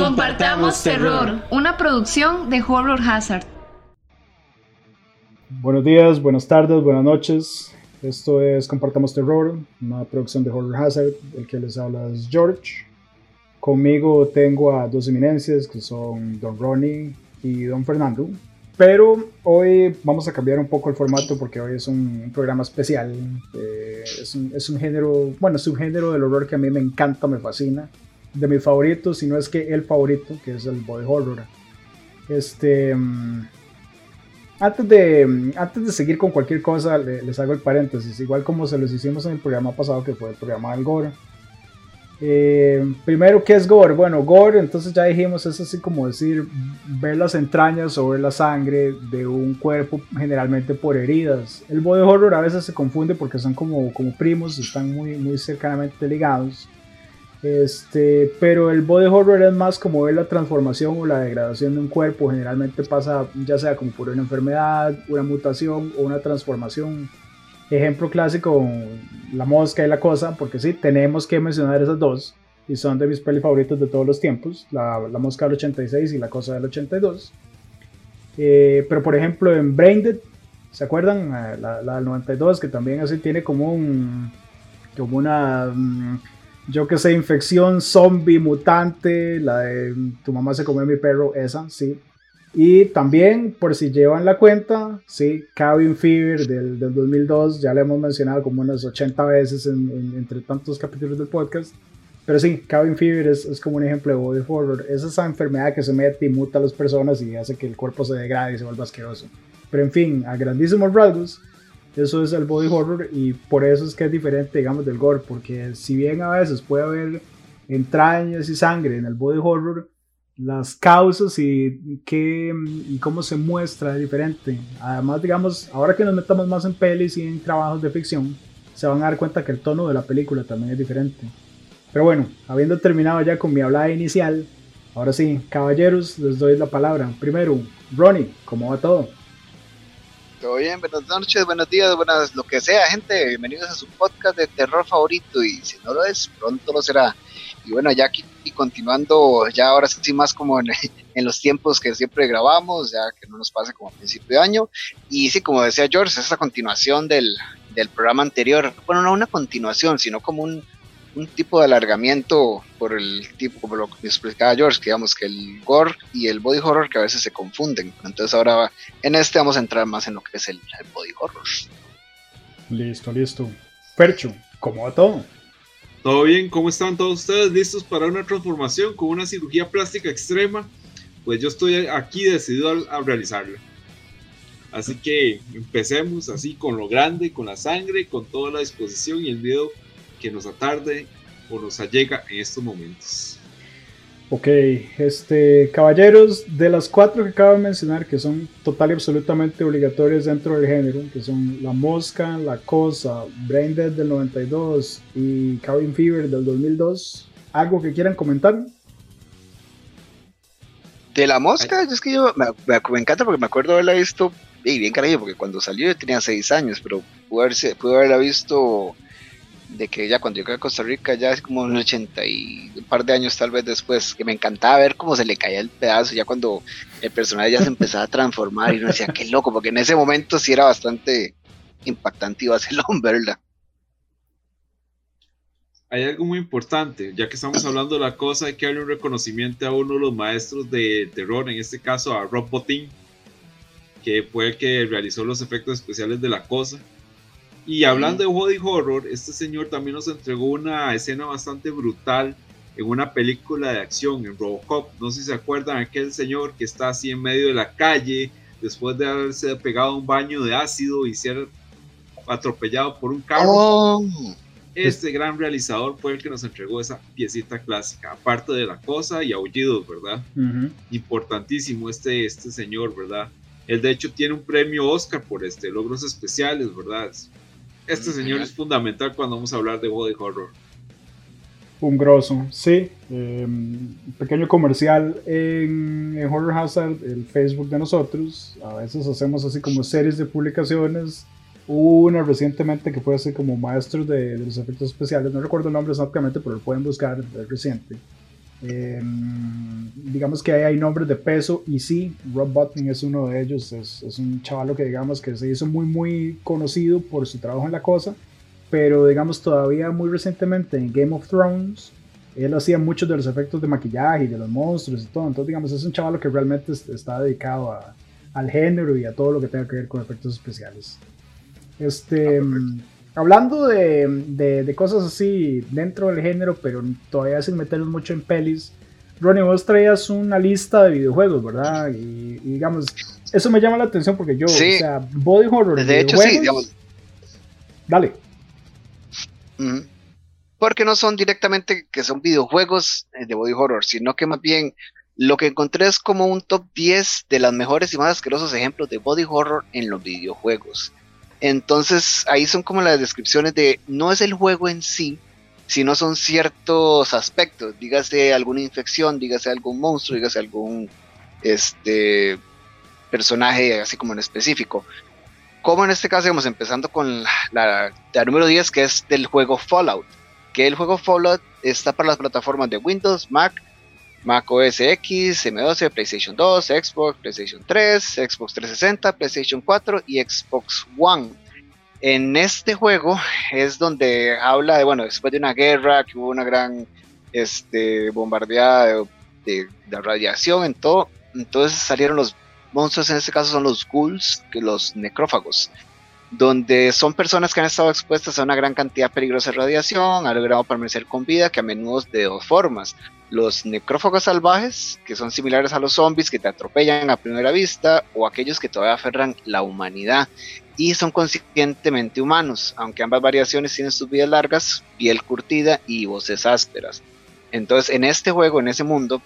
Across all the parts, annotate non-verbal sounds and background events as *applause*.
Compartamos Terror, una producción de Horror Hazard. Buenos días, buenas tardes, buenas noches. Esto es Compartamos Terror, una producción de Horror Hazard. El que les habla es George. Conmigo tengo a dos eminencias que son Don Ronnie y Don Fernando. Pero hoy vamos a cambiar un poco el formato porque hoy es un, programa especial. Eh, es, un, es, un, género, bueno, es un género del horror que a mí me encanta, me fascina de mis favoritos, si no es que el favorito, que es el body horror. Este, mm, antes de, mm, antes de seguir con cualquier cosa, les hago el paréntesis, igual como se los hicimos en el programa pasado, que fue el programa del gore. Eh, primero, ¿qué es gore? Bueno, gore, entonces ya dijimos, es así como decir, ver las entrañas o ver la sangre de un cuerpo, generalmente por heridas. El body horror a veces se confunde porque son como, como primos, están muy, muy cercanamente ligados. Este, pero el body horror es más como ver la transformación o la degradación de un cuerpo. Generalmente pasa ya sea como por una enfermedad, una mutación o una transformación. Ejemplo clásico, la mosca y la cosa, porque sí, tenemos que mencionar esas dos. Y son de mis pelis favoritos de todos los tiempos. La, la mosca del 86 y la cosa del 82. Eh, pero por ejemplo en Braindead, ¿se acuerdan? Eh, la, la, del 92, que también así tiene como un... Como una... Mm, yo que sé, infección, zombie, mutante, la de tu mamá se comió mi perro, esa, sí. Y también, por si llevan la cuenta, sí, Cabin Fever del, del 2002, ya le hemos mencionado como unas 80 veces en, entre tantos capítulos del podcast. Pero sí, Cabin Fever es, es, como un ejemplo de body horror. Es esa enfermedad que se mete y muta a las personas y hace que el cuerpo se degrade y se vuelva asqueroso. Pero en fin, a grandísimos rasgos, eso es el body horror y por eso es que es diferente, digamos, del gore, porque si bien a veces puede haber entrañas y sangre en el body horror, las causas y, qué, y cómo se muestra es diferente. Además, digamos, ahora que nos metamos más en pelis y en trabajos de ficción, se van a dar cuenta que el tono de la película también es diferente. Pero bueno, habiendo terminado ya con mi hablada inicial, ahora sí, caballeros, les doy la palabra. Primero, Ronnie, ¿cómo va todo? Todo bien, buenas noches, buenos días, buenas lo que sea, gente. Bienvenidos a su podcast de terror favorito y si no lo es, pronto lo será. Y bueno, ya aquí y continuando, ya ahora sí más como en, *laughs* en, los tiempos que siempre grabamos, ya que no nos pase como a principio de año. Y sí, como decía George, es la continuación del, del programa anterior. Bueno, no una continuación, sino como un, un tipo de alargamiento por el tipo, como lo que explicaba George, que digamos que el gore y el body horror que a veces se confunden. Entonces ahora en este vamos a entrar más en lo que es el, body horror. Listo, listo. Percho, ¿cómo va todo? Todo bien, ¿cómo están todos ustedes? ¿Listos para una transformación con una cirugía plástica extrema? Pues yo estoy aquí decidido a, a realizarla. Así que empecemos así con lo grande, con la sangre, con toda la disposición y el miedo que nos atarde o nos allega en estos momentos. Ok, este, caballeros, de las cuatro que acabo de mencionar, que son total y absolutamente obligatorias dentro del género, que son La Mosca, La Cosa, Brain Dead del 92 y Cabin Fever del 2002, ¿algo que quieran comentar? De La Mosca, es que yo me, me, encanta porque me acuerdo haberla visto, y bien carajo, porque cuando salió yo tenía seis años, pero pude, pude haberla visto de que ya cuando llegué a Costa Rica, ya es como un 80 y un par de años tal vez después, que me encantaba ver cómo se le caía el pedazo, ya cuando el personaje ya se empezaba a transformar y uno decía, qué loco, porque en ese momento sí era bastante impactante y vacilón verla. Hay algo muy importante, ya que estamos hablando de la cosa, hay que darle un reconocimiento a uno de los maestros de terror, en este caso a Rob Bottin, que fue el que realizó los efectos especiales de la cosa y hablando de body horror, este señor también nos entregó una escena bastante brutal en una película de acción, en Robocop. No sé si se acuerdan, aquel señor que está así en medio de la calle, después de haberse pegado un baño de ácido y ser atropellado por un carro. Oh. Este gran realizador fue el que nos entregó esa piecita clásica, aparte de la cosa y aullidos, ¿verdad? Importantísimo este, este señor, ¿verdad? Él de hecho tiene un premio Oscar por este, logros especiales, ¿verdad? Este señor es fundamental cuando vamos a hablar de body horror. Un grosso, sí. Em, pequeño comercial en, Horror Hazard, el Facebook de nosotros. A veces hacemos así como series de publicaciones. una recientemente que fue así como maestro de, los efectos especiales. No recuerdo el nombre exactamente, pero lo pueden buscar, es reciente. Em, digamos que ahí hay nombres de peso y sí, Rob Botting es uno de ellos, es, es, un chaval que digamos que se hizo muy muy conocido por su trabajo en la cosa, pero digamos todavía muy recientemente en Game of Thrones, él hacía muchos de los efectos de maquillaje y de los monstruos y todo, entonces digamos es un chaval que realmente está dedicado a, al género y a todo lo que tenga que ver con efectos especiales. Este... Ah, hablando de, de, cosas así dentro del género, pero todavía sin meternos mucho en pelis, Ronnie, vos traías una lista de videojuegos, ¿verdad? Y, digamos, eso me llama la atención porque yo, o sea, body horror. De hecho, sí, digamos. Dale. Porque no son directamente que son videojuegos eh, de body horror, sino que más bien lo que encontré es como un top 10 de las mejores y más asquerosos ejemplos de body horror en los videojuegos. Entonces ahí son como las descripciones de no es el juego en sí, sino son ciertos aspectos, dígase alguna infección, dígase algún monstruo, dígase algún este personaje así como en específico. Como en este caso, vamos empezando con la, la, número 10 que es del juego Fallout, que el juego Fallout está para las plataformas de Windows, Mac, Mac OS X, M12, PlayStation 2, Xbox, PlayStation 3, Xbox 360, PlayStation 4 y Xbox One. En este juego es donde habla de, bueno, después de una guerra, que hubo una gran este, bombardeada de, radiación en todo, entonces salieron los monstruos, en este caso son los ghouls, que los necrófagos, donde son personas que han estado expuestas a una gran cantidad peligrosa de radiación, han logrado permanecer con vida, que a menudo de dos formas los necrófagos salvajes, que son similares a los zombies que te atropellan a primera vista, o aquellos que todavía aferran la humanidad y son conscientemente humanos, aunque ambas variaciones tienen sus vidas largas, piel curtida y voces ásperas. Entonces, en este juego, en ese mundo,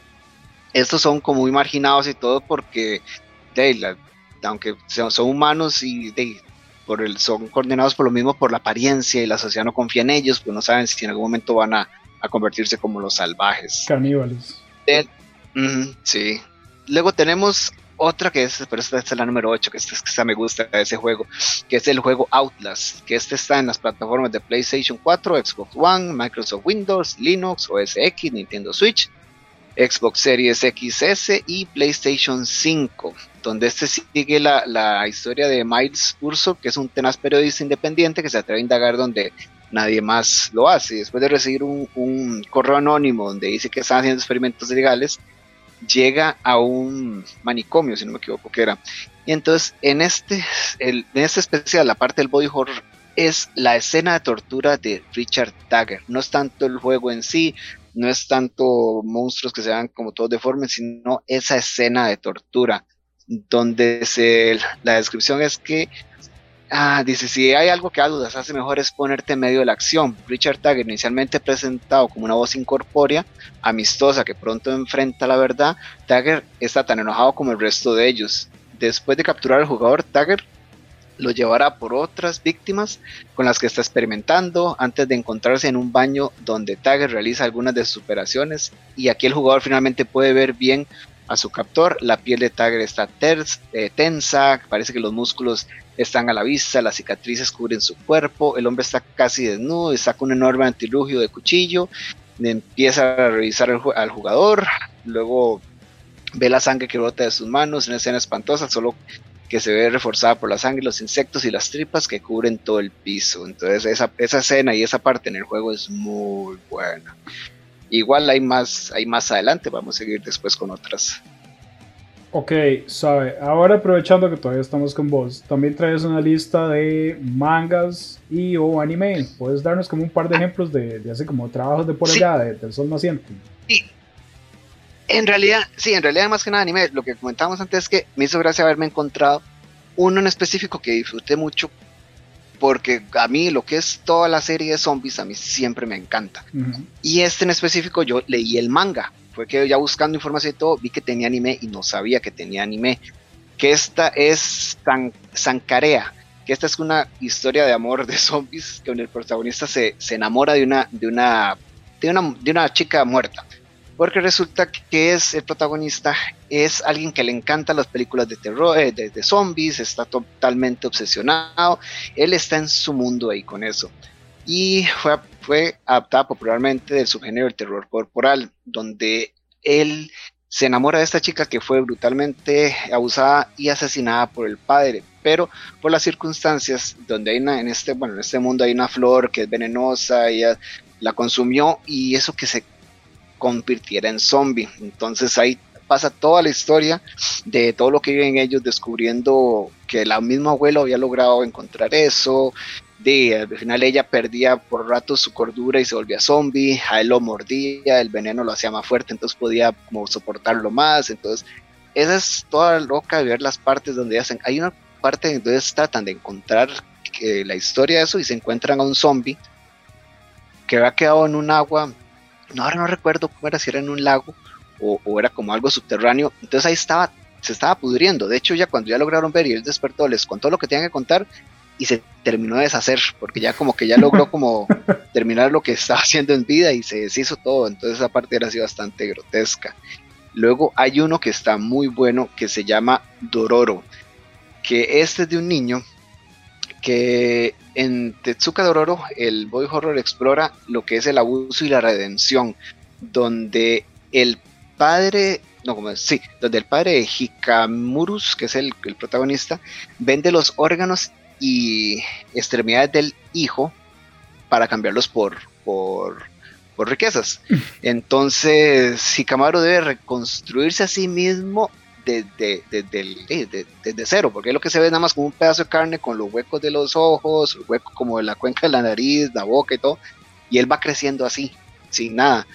estos son como muy marginados y todo porque, de, aunque son, humanos y por el, son coordenados por lo mismo por la apariencia y la sociedad no confía en ellos, pues no saben si en algún momento van a a convertirse como los salvajes. Caníbales. sí. Luego tenemos otra que es, pero esta es la número 8, que esta, me gusta de ese juego, que es el juego Outlast, que este está en las plataformas de PlayStation 4, Xbox One, Microsoft Windows, Linux, OS X, Nintendo Switch, Xbox Series XS y PlayStation 5, donde este sigue la, la historia de Miles Urso, que es un tenaz periodista independiente que se atreve a indagar donde nadie más lo hace. Después de recibir un, correo anónimo donde dice que están haciendo experimentos legales, llega a un manicomio, si no me equivoco que era. Y entonces en este, en este especial, la parte del body horror es la escena de tortura de Richard Dagger. No es tanto el juego en sí, no es tanto monstruos que se vean como todos deformes, sino esa escena de tortura, donde se, la descripción es que Ah, dice, si hay algo que a dudas hace mejor es ponerte en medio de la acción. Richard Tagger, inicialmente presentado como una voz incorpórea, amistosa, que pronto enfrenta la verdad, Tagger está tan enojado como el resto de ellos. Después de capturar al jugador, Tagger lo llevará por otras víctimas con las que está experimentando antes de encontrarse en un baño donde Tagger realiza algunas de sus operaciones y aquí el jugador finalmente puede ver bien a su captor. La piel de Tagger está eh, tensa, parece que los músculos están a la vista, las cicatrices cubren su cuerpo, el hombre está casi desnudo y saca un enorme antilugio de cuchillo, empieza a revisar al jugador, luego ve la sangre que brota de sus manos, una escena espantosa, solo que se ve reforzada por la sangre, los insectos y las tripas que cubren todo el piso. Entonces esa, esa escena y esa parte en el juego es muy buena. Igual hay más, hay más adelante, vamos a seguir después con otras. Ok, sabe, ahora aprovechando que todavía estamos con vos, también traes una lista de mangas y o anime. ¿Puedes darnos como un par de ejemplos de, de así como trabajos de por allá, de, del sol naciente? Sí. En realidad, sí, en realidad más que nada anime, lo que comentábamos antes es que me hizo gracia haberme encontrado uno en específico que disfruté mucho porque a mí lo que es toda la serie de zombies a mí siempre me encanta. Y este en específico yo leí el manga, fue que ya buscando información y todo, vi que tenía anime y no sabía que tenía anime. Que esta es San, Sankarea, que esta es una historia de amor de *laughs* zombies, que el protagonista se, se enamora de una, de, una, de, una, de una chica muerta. Porque resulta que es el protagonista, es alguien que le encanta las películas de terror, eh, de, de zombies, está totalmente obsesionado, él está en su mundo ahí con eso. Y fue, fue adaptada popularmente del subgénero del terror corporal, donde él se enamora de esta chica que fue brutalmente abusada y asesinada por el padre, pero por las circunstancias donde hay en este, bueno, en este mundo hay una flor que es venenosa, ella la consumió y eso que se convirtiera en zombie. Entonces ahí pasa toda la historia de todo lo que viven ellos descubriendo que la misma abuela había logrado encontrar eso, de al final ella perdía por rato su cordura y se volvía zombie, a él lo mordía, el veneno lo hacía más fuerte, entonces podía soportarlo más, entonces esa es toda loca de ver las partes donde hacen, hay una parte donde tratan de encontrar que la historia de eso y se encuentran a un zombie que había quedado en un agua, no ahora no recuerdo cómo era, si era en un lago o, o era como algo subterráneo, entonces ahí estaba se estaba pudriendo. De hecho, ya cuando ya lograron ver y él despertó, les contó lo que tenían que contar y se terminó de deshacer, porque ya como que ya logró *laughs* como terminar lo que estaba haciendo en vida y se deshizo todo, entonces esa parte era así bastante grotesca. Luego hay uno que está muy bueno que se llama Dororo, que este es de un niño que en Tetsuka Dororo el boy horror explora lo que es el abuso y la redención, donde el padre no, como sí, donde el padre de Hikamurus, que es el, el, protagonista, vende los órganos y extremidades del hijo para cambiarlos por, por, por riquezas. *laughs* Entonces, Hikamaru debe reconstruirse a sí mismo desde, desde, desde, cero, porque es lo que se ve nada más como un pedazo de carne con los huecos de los ojos, el hueco como de la cuenca de la nariz, la boca y todo, y él va creciendo así, sin nada.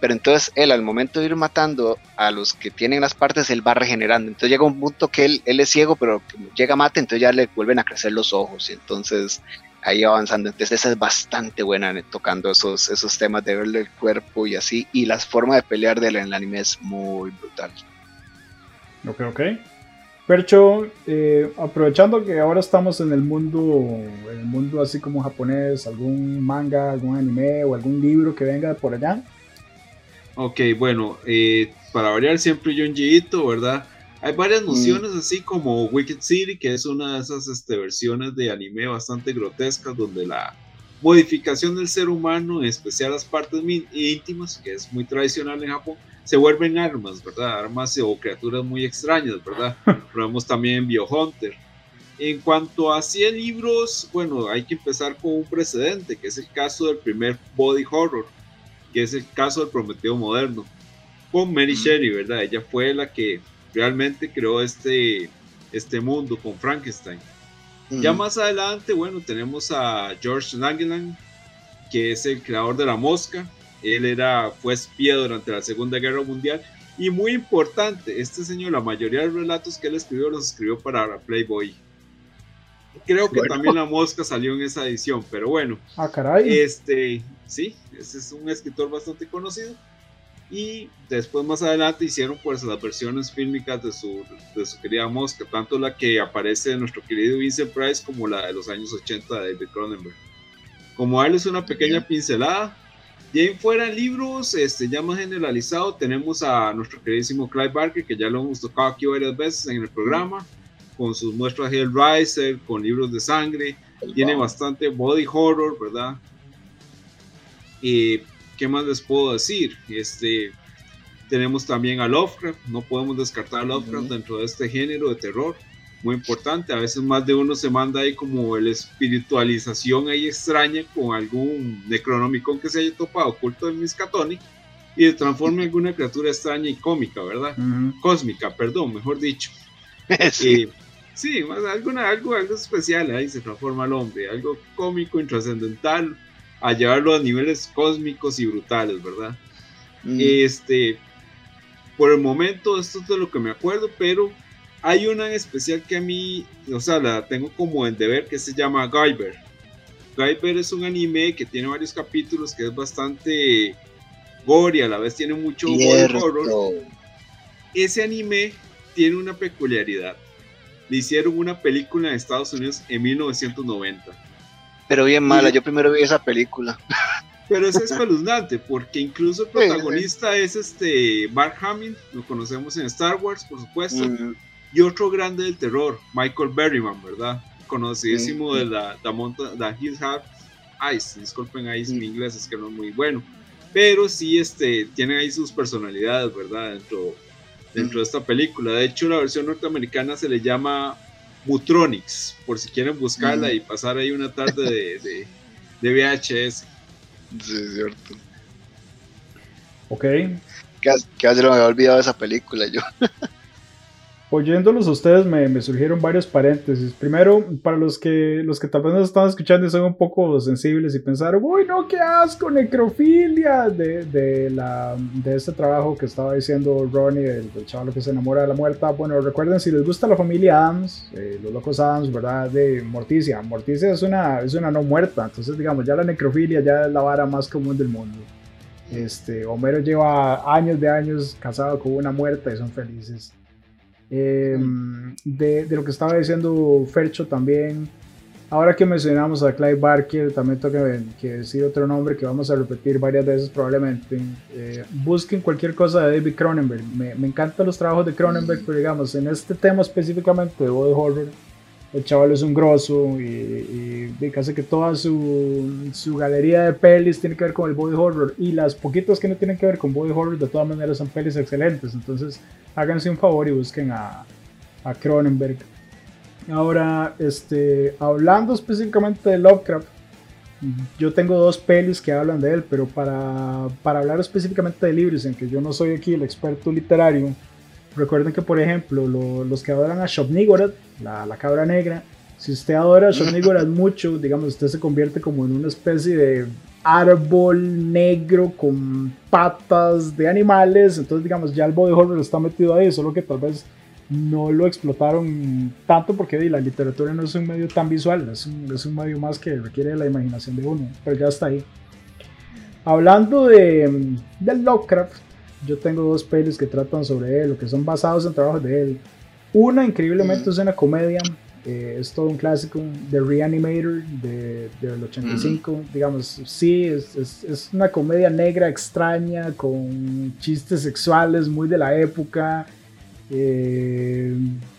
Pero entonces él al momento de ir matando a los que tienen las partes, él va regenerando. Entonces llega un punto que él, él es ciego, pero llega a mate, entonces ya le vuelven a crecer los ojos. Y entonces ahí avanzando. Entonces esa es bastante buena tocando esos, esos temas de verle el cuerpo y así. Y la forma de pelear de él en el anime es muy brutal. Ok, ok. Percho, eh, aprovechando que ahora estamos en el mundo, en el mundo así como japonés, algún manga, algún anime o algún libro que venga por allá. Ok, bueno, eh, para variar siempre Ito, ¿verdad? Hay varias nociones mm. así como Wicked City, que es una de esas este, versiones de anime bastante grotescas donde la modificación del ser humano, en especial las partes íntimas, que es muy tradicional en Japón, se vuelven armas, ¿verdad? Armas o criaturas muy extrañas, ¿verdad? Lo *laughs* vemos también en Biohunter. En cuanto a 100 libros, bueno, hay que empezar con un precedente, que es el caso del primer body horror, que es el caso del Prometeo moderno, con Mary Shelley, ¿verdad? Ella fue la que realmente creó este, este mundo con Frankenstein. Ya más adelante, bueno, tenemos a George Langeland, que es el creador de la mosca, él era, fue espía durante la Segunda Guerra Mundial. Y muy importante, este señor, la mayoría de los relatos que él escribió los escribió para Playboy. Creo que también La Mosca salió en esa edición, pero bueno. Ah, caray. Este, sí, ese es un escritor bastante conocido. Y después más adelante hicieron pues las versiones fílmicas de su, de su querida Mosca, tanto la que aparece en nuestro querido Vincent Price como la de los años 80 de David Cronenberg. Como darles una pequeña pincelada, y ahí fuera libros, este, ya más generalizado, tenemos a nuestro queridísimo Clive Barker, que ya lo hemos tocado aquí varias veces en el programa, con sus muestras de Hellraiser, con libros de sangre, tiene bastante body horror, ¿verdad? Y ¿qué más les puedo decir? Este, tenemos también a Lovecraft, no podemos descartar a Lovecraft dentro de este género de terror muy importante. A veces más de uno se manda ahí como la espiritualización ahí extraña con algún necronomicon que se haya topado oculto en Miskatonic y se transforma en alguna criatura extraña y cómica, ¿verdad? Cósmica, perdón, mejor dicho. *laughs* sí, sí más alguna, algo, algo especial ahí se transforma el hombre, algo cómico, intrascendental, a llevarlo a niveles cósmicos y brutales, ¿verdad? Este, por el momento, esto es de lo que me acuerdo, pero hay una en especial que a mí, o sea, la tengo como en deber que se llama Guyver. Guyver es un anime que tiene varios capítulos que es bastante gory, a la vez tiene mucho horror. Ese anime tiene una peculiaridad. Le hicieron una película en Estados Unidos en 1990. Pero bien mala, yo primero vi esa película. Pero es *laughs* espeluznante porque incluso el protagonista es este Mark Hamill, lo conocemos en Star Wars, por supuesto. Y otro grande del terror, Michael Berryman, ¿verdad? Conocidísimo de la, la, monta, Hill Ice. Disculpen ahí si mi inglés es que no es muy bueno. Pero sí este, tienen ahí sus personalidades, ¿verdad? Dentro, dentro de esta película. De hecho, la versión norteamericana se le llama Mutronics, por si quieren buscarla y pasar ahí una tarde de, de, VHS. Sí, es cierto. Ok. Que hace me había olvidado esa película yo. *laughs* oyéndolos a ustedes me, surgieron varios paréntesis. Primero, para los que, los que tal vez nos están escuchando y son un poco sensibles y pensaron, uy, no, qué asco, necrofilia, de, de, la, de este trabajo que estaba diciendo Ronnie, el, chaval que se enamora de la muerta. Bueno, recuerden, si les gusta la familia Adams, eh, los locos Adams, ¿verdad? De Morticia. Morticia es una, es una no muerta, entonces, digamos, ya la necrofilia ya es la vara más común del mundo. Este, Homero lleva años de años casado con una muerta y son felices. Em, de, de, lo que estaba diciendo Fercho también. Ahora que mencionamos a Clive Barker, también tengo que, decir otro nombre que vamos a repetir varias veces probablemente. Eh, busquen cualquier cosa de David Cronenberg. Me, me, encantan los trabajos de Cronenberg, pero digamos, en este tema específicamente de horror, el chaval es un grosso y, y, casi que toda su, su, galería de pelis tiene que ver con el body horror y las poquitas que no tienen que ver con body horror de todas maneras son pelis excelentes. Entonces háganse un favor y busquen a, a Cronenberg. Ahora, este, hablando específicamente de Lovecraft, yo tengo dos pelis que hablan de él, pero para, para hablar específicamente de libros, en que yo no soy aquí el experto literario, recuerden que, por ejemplo, los que adoran a Shobnigorath, la, la, cabra negra, si usted adora a *laughs* mucho, digamos, usted se convierte como en una especie de árbol negro con patas de animales, entonces, digamos, ya el body horror está metido ahí, solo que tal vez no lo explotaron tanto porque la literatura no es un medio tan visual, es un, es un medio más que requiere la imaginación de uno, pero ya está ahí. Hablando de, de Lovecraft, yo tengo dos pelis que tratan sobre él, o que son basados en trabajos de él. Una, increíblemente, es una comedia, eh, es todo un clásico, The Reanimator, de, del 85. Digamos, sí, es, es, es, una comedia negra extraña, con chistes sexuales muy de la época. Eh,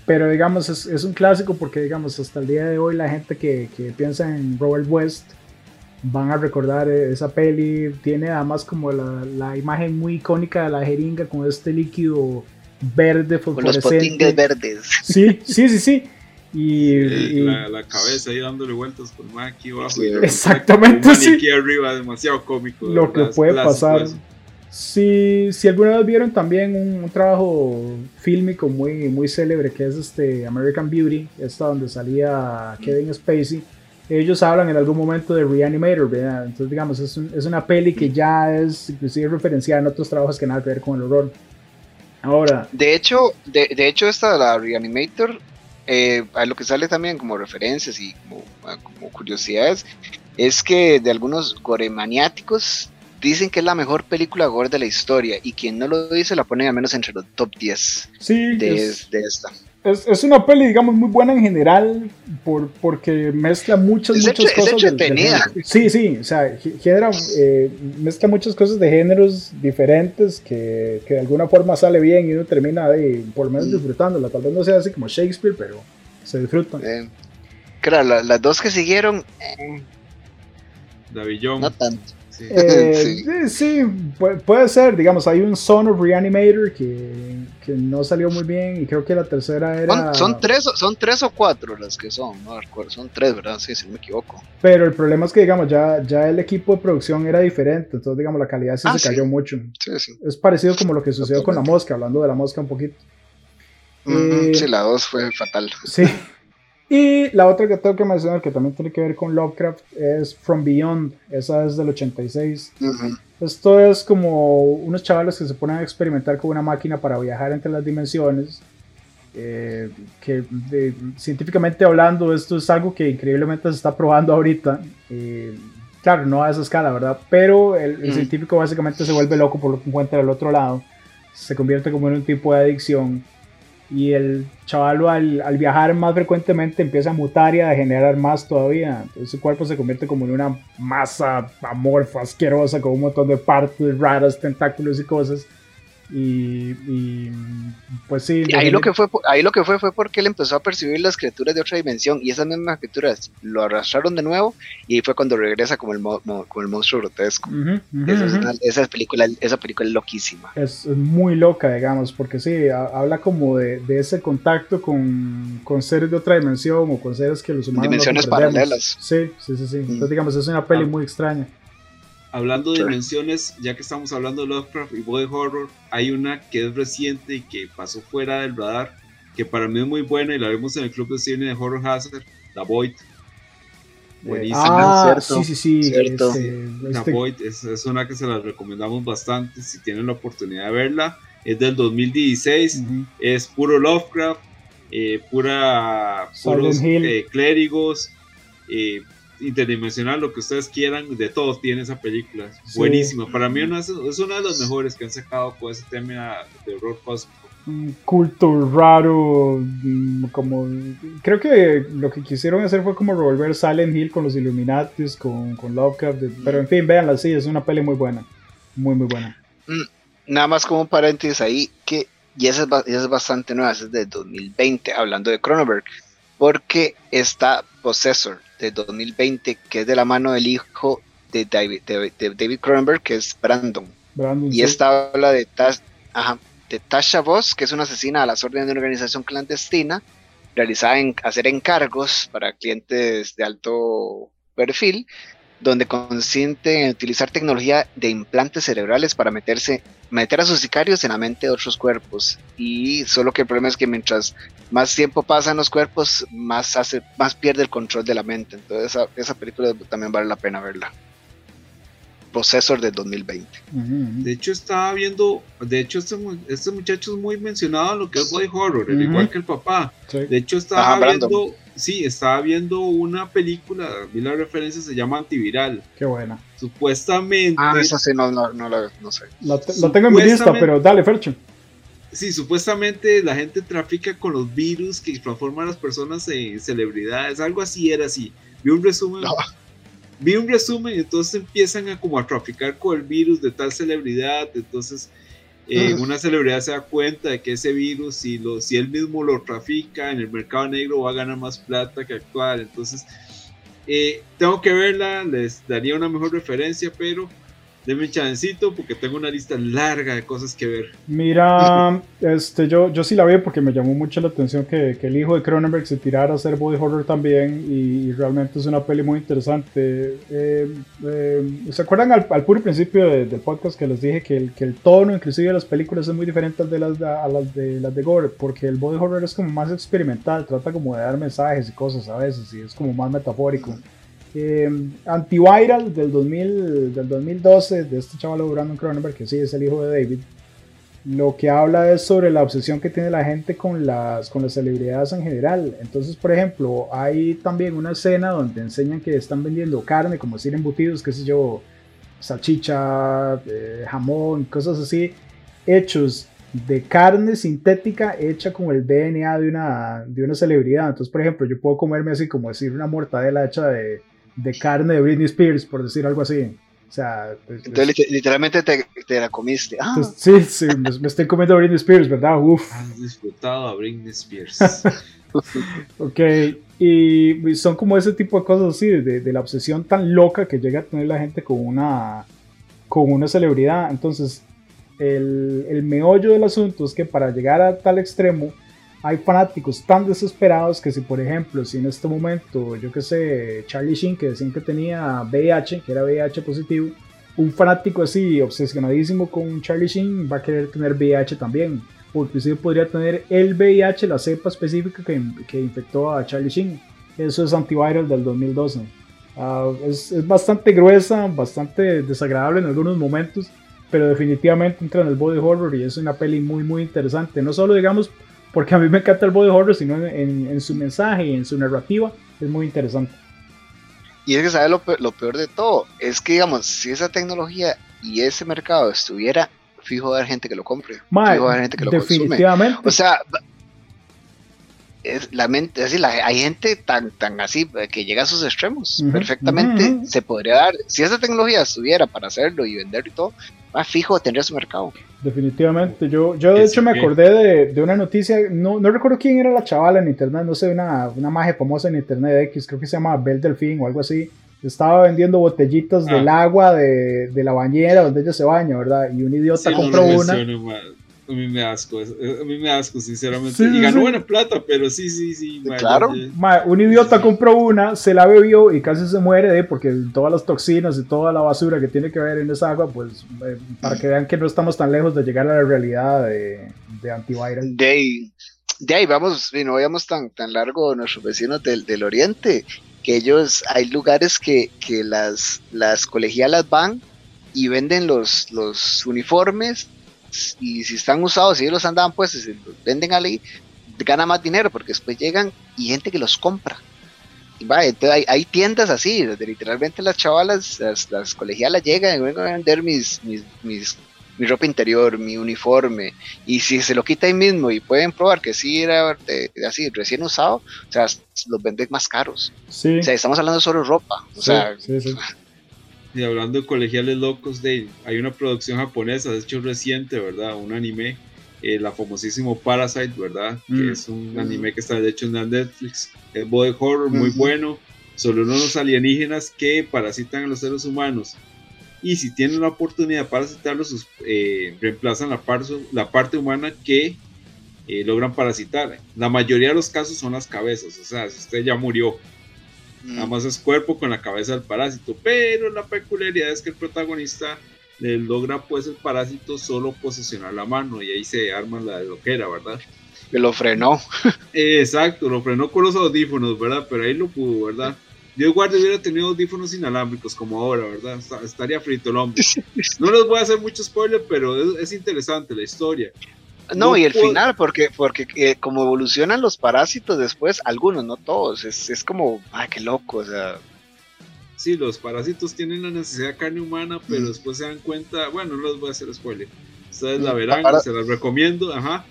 pero digamos, es, es, un clásico porque, digamos, hasta el día de hoy la gente que, que piensa en Robert West van a recordar esa peli. Tiene además como la, la, imagen muy icónica de la jeringa con este líquido verde fosforescente. Con los verdes. Sí, sí, sí, sí. *laughs* Y, la, la, cabeza ahí dándole vueltas por más aquí abajo. exactamente, sí. Aquí arriba, demasiado cómico. Lo que puede pasar. Si, si alguna vez vieron también un, un, trabajo fílmico muy, muy célebre que es este American Beauty, esta donde salía Kevin Spacey, ellos hablan en algún momento de Reanimator, ¿verdad? Entonces, digamos, es, un, es, una peli que ya es inclusive referenciada en otros trabajos que nada que ver con el horror. Ahora. De hecho, de, de hecho esta, la Reanimator, eh, a lo que sale también como referencias y como, como curiosidades, es que de algunos goremaniáticos dicen que es la mejor película gore de la historia y quien no lo dice la pone al menos entre los top 10 sí, de, es, de esta. Es, es, una peli, digamos, muy buena en general por, porque mezcla muchas, es muchas hecho, cosas. Es entretenida. Sí, sí, o sea, genera, eh, mezcla muchas cosas de géneros diferentes que, que, de alguna forma sale bien y uno termina de, por lo menos mm. disfrutándola. Tal vez no sea así como Shakespeare, pero se disfrutan. Eh, claro, la, las dos que siguieron. Eh, David Young. No tanto. Sí. Eh, *laughs* sí. sí, puede, ser, digamos, hay un Son of Reanimator que, que, no salió muy bien y creo que la tercera era... Son, son, tres, son tres o cuatro las que son, no recuerdo, son tres, ¿verdad? Sí, si no me equivoco. Pero el problema es que, digamos, ya, ya el equipo de producción era diferente, entonces, digamos, la calidad sí ah, se cayó mucho. Sí, sí. Es parecido como lo que sucedió con la mosca, hablando de la mosca un poquito. Mm -hmm, eh, sí, la dos fue fatal. Sí. *laughs* Y la otra que tengo que mencionar, que también tiene que ver con Lovecraft, es From Beyond. Esa es del 86. Uh -huh. Esto es como unos chavales que se ponen a experimentar con una máquina para viajar entre las dimensiones. Eh, que de, científicamente hablando, esto es algo que increíblemente se está probando ahorita. Eh, claro, no a esa escala, ¿verdad? Pero el, el uh -huh. científico básicamente se vuelve loco por lo que encuentra al otro lado. Se convierte como en un tipo de adicción y el chaval al, viajar más frecuentemente empieza a mutar y a degenerar más todavía. Entonces su cuerpo se convierte como en una masa amorfa, asquerosa, con un montón de partes raras, tentáculos y cosas. Y, y, pues sí. ahí lo, que fue, ahí lo que fue fue porque él empezó a percibir las criaturas de otra dimensión y esas mismas criaturas lo arrastraron de nuevo y fue cuando regresa como el, mo, como el monstruo grotesco. esa, película, esa película es loquísima. Es, muy loca, digamos, porque sí, habla como de, de ese contacto con, con, seres de otra dimensión o con seres que los humanos Dimensiones paralelas. Sí, sí, sí, sí. Entonces digamos, es una peli ah. muy extraña. Hablando de dimensiones, ya que estamos hablando de Lovecraft y body horror, hay una que es reciente y que pasó fuera del radar, que para mí es muy buena y la vemos en el club de cine de Horror Hazard, The Void. Buenísima. Ah, sí, sí, sí. Cierto. Este, The este Void es, una que se la recomendamos bastante si tienen la oportunidad de verla. Es del 2016, es puro Lovecraft, eh, pura puros eh, clérigos, eh, interdimensional, lo que ustedes quieran, de todo tiene esa película. Buenísima. Para mí una, es una de las mejores que han sacado con ese tema de horror cósmico. Un culto raro, mm, como creo que lo que quisieron hacer fue como revolver Silent Hill con los Illuminatis, con, con Lovecraft, pero en fin, véanla, sí, es una peli muy buena, muy muy buena. Mm, nada más como paréntesis ahí, que y esa es, es bastante nueva, es de 2020, hablando de Cronenberg, porque está Possessor de 2020, que es de la mano del hijo de David, de, Cronenberg, que es Brandon. y esta habla de, de Tasha Voss, que es una asesina a las órdenes de una organización clandestina, realizada en hacer encargos para clientes de alto perfil, donde consiste en utilizar tecnología de implantes cerebrales para meterse, meter a sus sicarios en la mente de otros cuerpos. Y solo que el problema es que mientras más tiempo pasa en los cuerpos, más, hace, más pierde el control de la mente. Entonces esa, esa película también vale la pena verla. Procesor de 2020. De hecho, estaba viendo, de hecho, este, este, muchacho es muy mencionado en lo que es body horror, igual que el papá. De hecho, estaba viendo, sí, estaba viendo una película, vi la referencia, se llama Antiviral. Qué buena. Supuestamente. Ah, esa sí, no, no, no, la, no sé. Lo, tengo en mi lista, pero dale, Fercho. Sí, supuestamente la gente trafica con los virus que transforman a las personas en celebridades, algo así era así. Vi un resumen vi un resumen y entonces empiezan a como a traficar con el virus de tal celebridad, entonces eh, una celebridad se da cuenta de que ese virus, si, lo, si él mismo lo trafica en el mercado negro, va a ganar más plata que actual, entonces eh, tengo que verla, les daría una mejor referencia, pero Deme chancito porque tengo una lista larga de cosas que ver. Mira, *laughs* este, yo, yo sí la vi porque me llamó mucho la atención que, que el hijo de Cronenberg se tirara a hacer body horror también y, realmente es una peli muy interesante. Eh, eh, ¿Se acuerdan al, al puro principio del podcast que les dije que el, que el tono inclusive de las películas es muy diferente al de las, a las de las de Gore? Porque el body horror es como más experimental, trata como de dar mensajes y cosas a veces y es como más metafórico. Eh, antiviral del, 2000, del 2012, de este chaval Brandon Cronenberg, que sí es el hijo de David, lo que habla es sobre la obsesión que tiene la gente con las, con las celebridades en general. Entonces, por ejemplo, hay también una escena donde enseñan que están vendiendo carne, como decir embutidos, qué sé yo, salchicha, eh, jamón, cosas así, hechos de carne sintética hecha con el DNA de una, de una celebridad. Entonces, por ejemplo, yo puedo comerme así como decir una mortadela hecha de, de carne de Britney Spears, por decir algo así. O sea, pues, Entonces, literalmente te, te, la comiste. Ah. Sí, sí, me, estoy comiendo a Britney Spears, ¿verdad? Uf. Has disfrutado a Britney Spears. *laughs* ok, y son como ese tipo de cosas así, de, de, la obsesión tan loca que llega a tener la gente con una, con una celebridad. Entonces, el, el meollo del asunto es que para llegar a tal extremo, hay fanáticos tan desesperados que si por ejemplo, si en este momento, yo que sé, Charlie Sheen, que decían que tenía VIH, que era VIH positivo, un fanático así, obsesionadísimo con Charlie Sheen, va a querer tener VIH también. O inclusive podría tener el VIH, la cepa específica que, que infectó a Charlie Sheen. Eso es antiviral del 2012. Ah, es, es, bastante gruesa, bastante desagradable en algunos momentos, pero definitivamente entra en el body horror y es una peli muy muy interesante. No solo digamos porque a mí me encanta el body horror, sino en, su mensaje y en su narrativa es muy interesante. Y es que, ¿sabes lo, lo, peor de todo? Es que, digamos, si esa tecnología y ese mercado estuviera, fijo a haber gente que lo compre. fijo a haber gente que lo definitivamente. O sea, es la mente, así, la, hay gente tan, tan así que llega a sus extremos. Perfectamente se podría dar. Si esa tecnología estuviera para hacerlo y vender y todo, más fijo tendría su mercado. Definitivamente. Yo, yo de hecho me acordé de, de, una noticia, no, no recuerdo quién era la chavala en internet, no sé, una, una magia famosa en internet X, creo que se llama Belle Delfín o algo así. Estaba vendiendo botellitas del ah. agua de, de, la bañera donde ella se baña, ¿verdad? Y un idiota compró una. A mí me asco, a mí me asco, sinceramente. y ganó buena plata, pero sí, sí, sí. claro. un idiota compró una, se la bebió y casi se muere de porque todas las toxinas y toda la basura que tiene que ver en esa agua, pues eh, para que vean que no estamos tan lejos de llegar a la realidad de, de antiviral. De ahí, de ahí vamos, y no vayamos tan, tan largo nuestros vecinos del, del oriente, que ellos, hay lugares que, que las, las colegialas van y venden los, los uniformes y si están usados, si ellos los andaban pues, si los venden ahí, gana más dinero porque después llegan y gente que los compra. Y va, entonces hay, tiendas así, donde literalmente las chavalas, las, colegialas llegan y vengo a vender mis, mis, mi ropa interior, mi uniforme, y si se lo quita ahí mismo y pueden probar que sí era así recién usado, o sea, los venden más caros. Sí. O sea, estamos hablando solo de ropa. O sea, sí. Y hablando de colegiales locos, de, hay una producción japonesa, de hecho reciente, ¿verdad? Un anime, el la famosísimo Parasite, ¿verdad? Que mm. es un anime que está de hecho en Netflix. Es body horror muy bueno, sobre unos alienígenas que parasitan a los seres humanos. Y si tienen la oportunidad de parasitarlos, eh, reemplazan la, la parte humana que eh, logran parasitar. La mayoría de los casos son las cabezas, o sea, si usted ya murió, Nada más es cuerpo con la cabeza del parásito. Pero la peculiaridad es que el protagonista le logra pues el parásito solo posesionar la mano y ahí se arma la de loquera, ¿verdad? Que lo frenó. Exacto, lo frenó con los audífonos, ¿verdad? Pero ahí lo pudo, ¿verdad? Dios guarde hubiera tenido audífonos inalámbricos como ahora, ¿verdad? Estaría frito el hombre. *laughs* No les voy a hacer mucho spoiler, pero es interesante la historia. No, y el final, porque, porque eh, como evolucionan los parásitos después, algunos, no todos, es, es como, ay, qué loco, o sea. Sí, los parásitos tienen la necesidad de carne humana, pero mm. después se dan cuenta, bueno, no les voy a hacer spoiler, ustedes la mm, verán, se las recomiendo, ajá.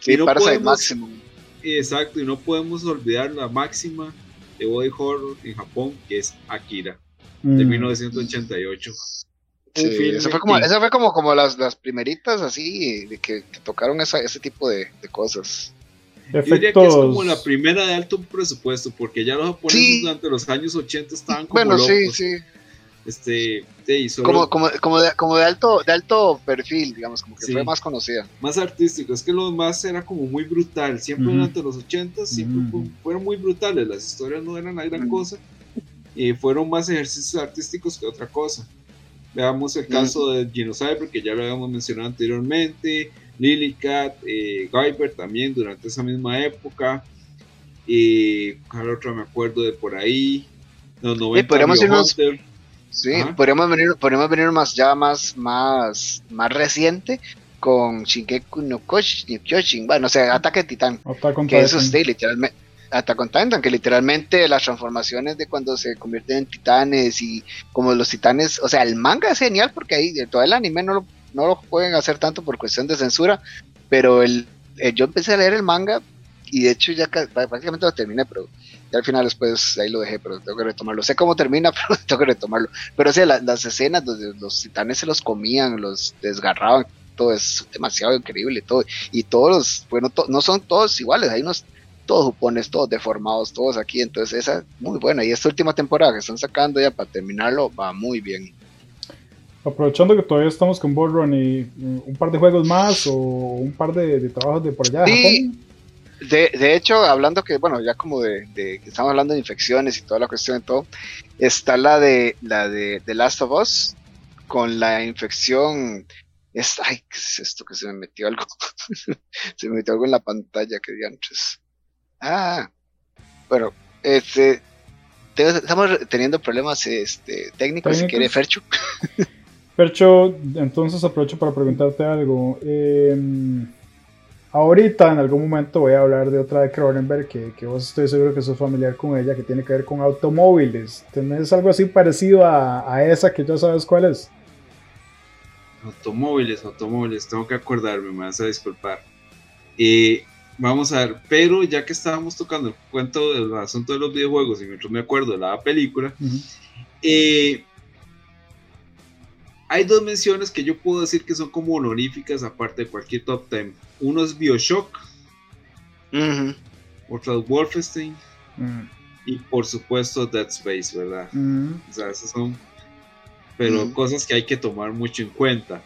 Sí, no máximo. Exacto, y no podemos olvidar la máxima de body horror en Japón, que es Akira, de 1988. Sí, eso fue como, eso fue como, como las, las primeritas así de que, tocaron esa, ese tipo de, de cosas. Yo diría que es como la primera de alto presupuesto, porque ya los japoneses durante los años 80 estaban como bueno, sí, sí. Este, como, como, como, de, como de alto de alto perfil, digamos, como que fue más conocida. Más artístico, es que lo demás era como muy brutal. Siempre durante los 80 siempre fueron muy brutales, las historias no eran la gran cosa, y fueron más ejercicios artísticos que otra cosa. Veamos el caso de Genocyber, que ya lo habíamos mencionado anteriormente, Lilycat, eh, Guyver también durante esa misma época. Y ¿cuál otra me acuerdo de por ahí? Los 90 podríamos irnos, Sí, podríamos venir, podríamos venir más ya más, más, más reciente con Shingeki no Kyojin, bueno, o sea, Ataque Titán, que eso es literalmente, hasta con Titan, que literalmente las transformaciones de cuando se convierten en titanes y como los titanes, o sea, el manga es genial porque ahí todo el anime no lo, no lo pueden hacer tanto por cuestión de censura, pero el, eh, yo empecé a leer el manga y de hecho ya prácticamente lo terminé, pero ya al final después ahí lo dejé, pero tengo que retomarlo. Sé cómo termina, *laughs* pero tengo que retomarlo. Pero o sea, las escenas donde los titanes se los comían, los desgarraban, todo es demasiado increíble todo. Y todos los, bueno, no son todos iguales, hay unos todos jupones, todos deformados, todos aquí. Entonces, esa es muy buena. Y esta última temporada que están sacando ya para terminarlo va muy bien. Aprovechando que todavía estamos con Run y un par de juegos más o un par de, trabajos de por allá. Sí, de, de, hecho, hablando que, bueno, ya como de, que estamos hablando de infecciones y toda la cuestión de todo, está la de la de The Last of Us con la infección. Es, ay, ¿qué es esto que se me metió algo? *laughs* se me metió algo en la pantalla que antes. Ah, bueno, este, estamos teniendo problemas este, técnicos, si quiere Fercho. *laughs* Fercho, entonces aprovecho para preguntarte algo. Em, ahorita, en algún momento, voy a hablar de otra de Cronenberg, que, que vos estoy seguro que sos familiar con ella, que tiene que ver con automóviles. ¿Tenés algo así parecido a, a esa que ya sabes cuál es? Automóviles, automóviles, tengo que acordarme, me vas a disculpar. Eh, Vamos a ver, pero ya que estábamos tocando el cuento del asunto de los videojuegos y mientras me acuerdo de la película, eh, hay dos menciones que yo puedo decir que son como honoríficas aparte de cualquier top 10. Uno es Bioshock, otro es Wolfenstein. Y por supuesto Dead Space, ¿verdad? O sea, esas son pero cosas que hay que tomar mucho en cuenta.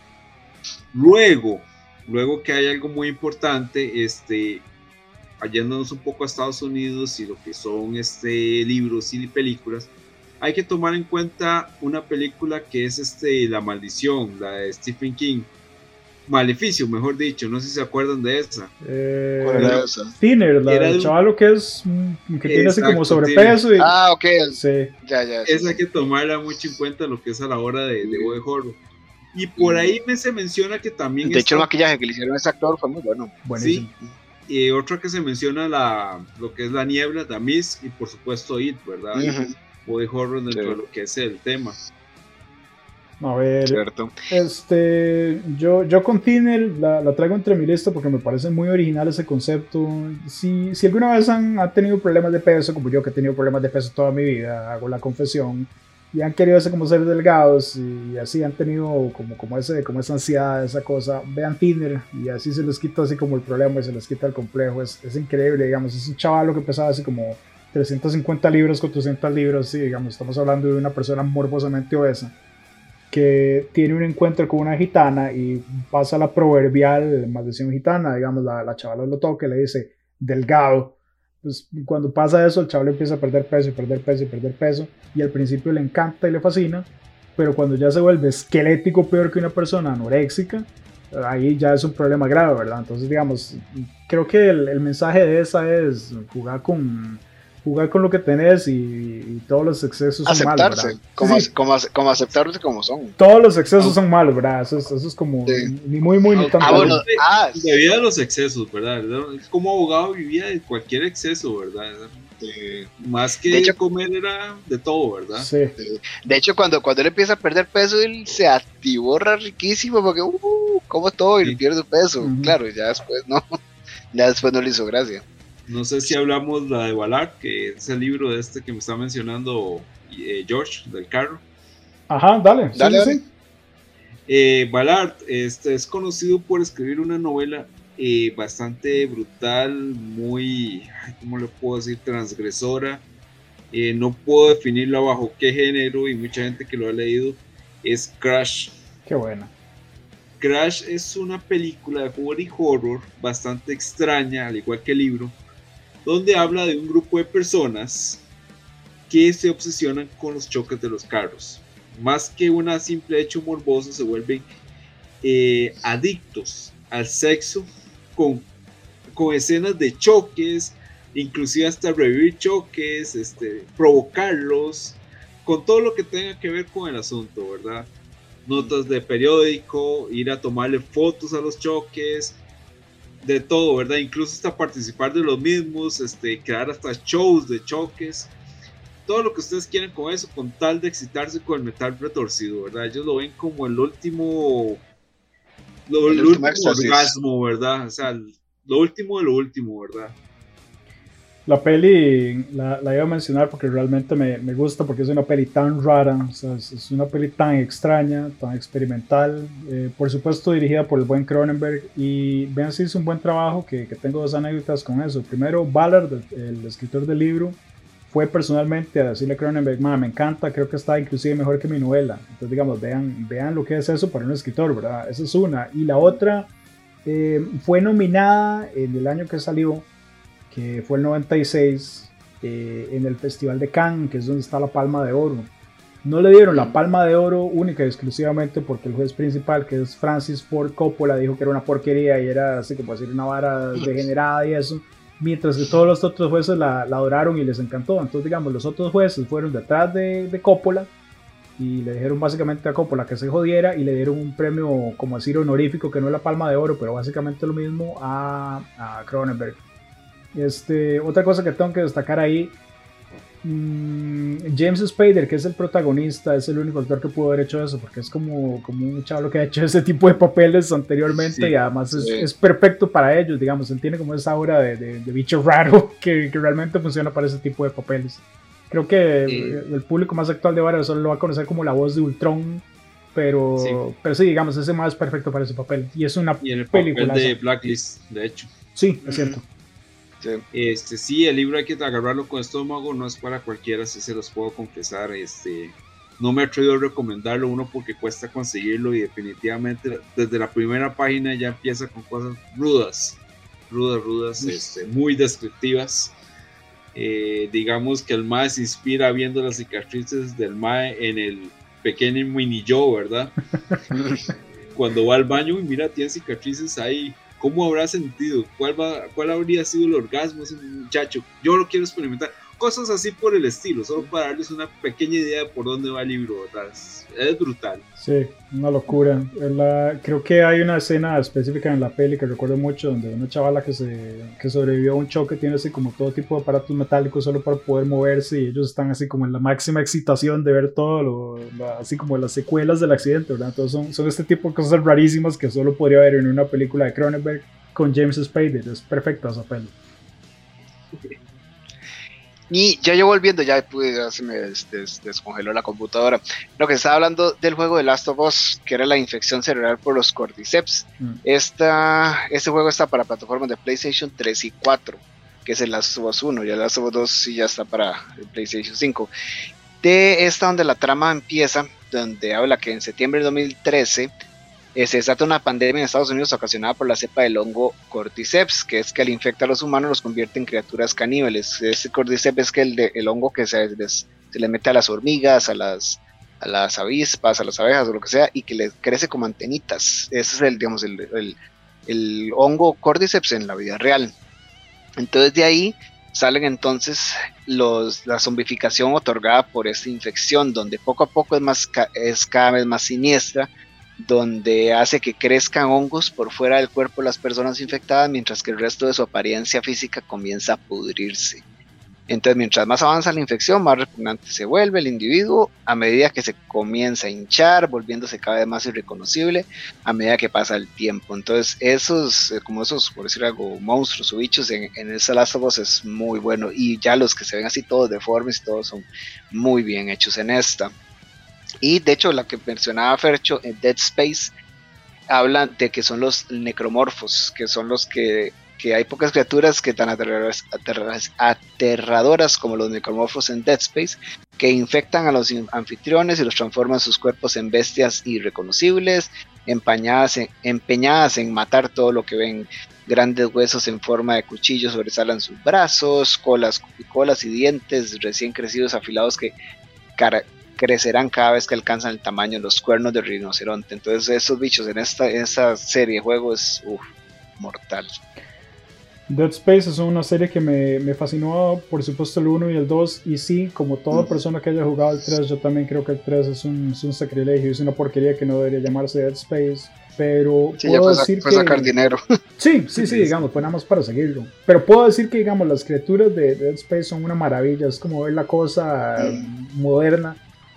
Luego, luego que hay algo muy importante, este, yéndonos un poco a Estados Unidos y lo que son este, libros y películas, hay que tomar en cuenta una película que es este, La Maldición, la de Stephen King. Maleficio, mejor dicho, no sé si se acuerdan de esa. Eh, ¿Cuál era esa? Thinner, la del chaval que es que tiene así como sobrepeso. Y, ah, ok. Sí. Ya, ya. Esa hay que tomarla mucho en cuenta lo que es a la hora de, de horror. Y por ahí me se menciona que también. De hecho, el maquillaje que le hicieron a ese actor fue muy bueno. Sí. Y otra que se menciona la, lo que es la niebla, The Mist, y por supuesto It, ¿verdad? O de horror dentro de lo que es el tema. A ver, este, yo, yo con Thinner la, la, traigo entre mi lista porque me parece muy original ese concepto. Si, si alguna vez han, han, tenido problemas de peso, como yo que he tenido problemas de peso toda mi vida, hago la confesión, y han querido ser como ser delgados y así han tenido como, como, ese, como esa ansiedad, esa cosa, vean Tinder y así se les quita así como el problema y se les quita el complejo, es, es increíble, digamos, es un chaval que pesaba así como 350 libras, 400 libras, sí, digamos, estamos hablando de una persona morbosamente obesa que tiene un encuentro con una gitana y pasa la proverbial maldición gitana, digamos, la, la chavala lo toca y le dice, delgado, pues cuando pasa eso, el chaval empieza a perder peso y perder peso y perder peso. Y al principio le encanta y le fascina, pero cuando ya se vuelve esquelético peor que una persona anoréxica, ahí ya es un problema grave, ¿verdad? Entonces, digamos, creo que el, el mensaje de esa es jugar con jugar con lo que tenés y, todos los excesos son malos. Como, como, como, aceptarse como son. Todos los excesos son malos, ¿verdad? Eso, eso es como ni muy, muy, ni tan ah, bueno, ah, de los excesos, ¿verdad? Como abogado vivía de cualquier exceso, ¿verdad? más que de hecho, comer era de todo, ¿verdad? Sí. De hecho, cuando, cuando él empieza a perder peso, él se atiborra riquísimo porque, uh, como todo, y pierde peso. Claro, ya después no, *laughs* ya después no le hizo gracia. No sé si hablamos la de Ballard, que es el libro de este que me está mencionando eh, George, del carro. Ajá, dale, dale, sí, eh, Ballard este, es conocido por escribir una novela eh, bastante brutal, muy, ¿cómo le puedo decir? Transgresora. no puedo definirlo bajo qué género y mucha gente que lo ha leído es Crash. Qué buena. Crash es una película de horror y horror bastante extraña, al igual que el libro, donde habla de un grupo de personas que se obsesionan con los choques de los carros. Más que una simple hecho morboso, se vuelven eh, adictos al sexo con, con escenas de choques, inclusive hasta revivir choques, este, provocarlos, con todo lo que tenga que ver con el asunto, ¿verdad? Notas de periódico, ir a tomarle fotos a los choques, de todo, ¿verdad? Incluso hasta participar de los mismos, este, crear hasta shows de choques, todo lo que ustedes quieran con eso, con tal de excitarse con el metal retorcido, ¿verdad? Ellos lo ven como el último, lo, el, último orgasmo, ¿verdad? O sea, lo último de lo último, ¿verdad? La peli la, iba a mencionar porque realmente me, me, gusta porque es una peli tan rara, es, una peli tan extraña, tan experimental, eh, por supuesto dirigida por el buen Cronenberg y vean si es un buen trabajo que, que tengo dos anécdotas con eso. Primero, Ballard, el, escritor del libro, fue personalmente a decirle a Cronenberg, me encanta, creo que está inclusive mejor que mi novela. Entonces digamos, vean, vean lo que es eso para un escritor, ¿verdad? Esa es una. Y la otra eh, fue nominada en el año que salió que fue el 96 eh, en el Festival de Cannes, que es donde está la Palma de Oro. No le dieron la Palma de Oro única y exclusivamente porque el juez principal, que es Francis Ford Coppola, dijo que era una porquería y era así como decir una vara *laughs* degenerada y eso. Mientras que todos los otros jueces la, adoraron y les encantó. Entonces, digamos, los otros jueces fueron detrás de, de Coppola y le dijeron básicamente a Coppola que se jodiera y le dieron un premio, como decir, honorífico, que no es la palma de oro, pero básicamente lo mismo a, a Cronenberg. Este, otra cosa que tengo que destacar ahí, Mm, James Spader, que es el protagonista, es el único actor que pudo haber hecho eso, porque es como, como un chavo que ha hecho *laughs* ese tipo de papeles anteriormente y además es, perfecto para ellos, digamos, él tiene como esa aura de, bicho raro *laughs* que, realmente funciona para ese tipo de papeles. Creo que el público más actual de Vara solo lo va a conocer como la voz de Ultron, pero sí, pero sí digamos, ese más perfecto para ese papel. Y es una y el película. de Blacklist, de hecho. Sí, es cierto. Sí. Este, sí, el libro hay que agarrarlo con estómago, no es para cualquiera, si se los puedo confesar. Este, no me atrevo a recomendarlo, uno porque cuesta conseguirlo y definitivamente desde la primera página ya empieza con cosas rudas, rudas, rudas, este, muy descriptivas. Eh, digamos que el Mae se inspira viendo las cicatrices del Mae en el pequeño mini yo, ¿verdad? *laughs* Cuando va al baño y mira, tiene cicatrices ahí. ¿Cómo habrá sentido? ¿Cuál, va, ¿Cuál habría sido el orgasmo de ese muchacho? Yo lo quiero experimentar cosas así por el estilo, solo para darles una pequeña idea de por dónde va el libro, Es, brutal. Sí, una locura. La, creo que hay una escena específica en la peli que recuerdo mucho, donde una chavala que, se, que sobrevivió a un choque tiene así como todo tipo de aparatos metálicos solo para poder moverse y ellos están así como en la máxima excitación de ver todo, lo, así como las secuelas del accidente, ¿verdad? Entonces son, son este tipo de cosas rarísimas que solo podría ver en una película de Cronenberg con James Spader. Es perfecta esa peli. *laughs* Y ya yo volviendo, ya, se me descongeló la computadora. Lo que estaba hablando del juego de Last of Us, que era la infección cerebral por los cordyceps. Mm. este juego está para plataformas de PlayStation 3 y 4, que es el Last of Us 1. Y el Last of Us 2 sí ya está para el PlayStation 5. De esta donde la trama empieza, donde habla que en septiembre de 2013 eh, se desata una pandemia en Estados Unidos ocasionada por la cepa del hongo cordyceps, que es que al infectar a los humanos los convierte en criaturas caníbales. Ese cordyceps es que el, el hongo que se, se, le mete a las hormigas, a las, a las avispas, a las abejas o lo que sea, y que les crece como antenitas. Ese es el, digamos, el, el hongo cordyceps en la vida real. Entonces de ahí salen entonces los, la zombificación otorgada por esta infección, donde poco a poco es, más, es cada vez más siniestra donde hace que crezcan hongos por fuera del cuerpo de las personas infectadas, mientras que el resto de su apariencia física comienza a pudrirse. Entonces, mientras más avanza la infección, más repugnante se vuelve el individuo a medida que se comienza a hinchar, volviéndose cada vez más irreconocible a medida que pasa el tiempo. Entonces, esos, eh, como esos, por decir algo, monstruos o bichos en, en esa es muy bueno. Y ya los que se ven así todos deformes, todos son muy bien hechos en esta. Y de hecho, la que mencionaba Fercho en Dead Space habla de que son los necromorfos, que son los que, que hay pocas criaturas que tan aterradoras, aterradoras como los necromorfos en Dead Space, que infectan a los anfitriones y los transforman sus cuerpos en bestias irreconocibles, empeñadas en, empeñadas en matar todo lo que ven. Grandes huesos en forma de cuchillos sobresalan sus brazos, colas, colas y dientes recién crecidos afilados que crecerán cada vez que alcanzan el tamaño de los cuernos de rinoceronte. Entonces esos bichos en esta, en esta serie de juegos es mortal. Dead Space es una serie que me, me, fascinó, por supuesto, el 1 y el 2. Y sí, como toda persona que haya jugado el 3, yo también creo que el 3 es un, es un sacrilegio, es una porquería que no debería llamarse Dead Space. Pero puedo decir que. sacar dinero. *laughs* Sí, sí, sí, digamos, fue nada más para seguirlo. Pero puedo decir que, digamos, las criaturas de Dead Space son una maravilla. Es como ver la cosa mm. moderna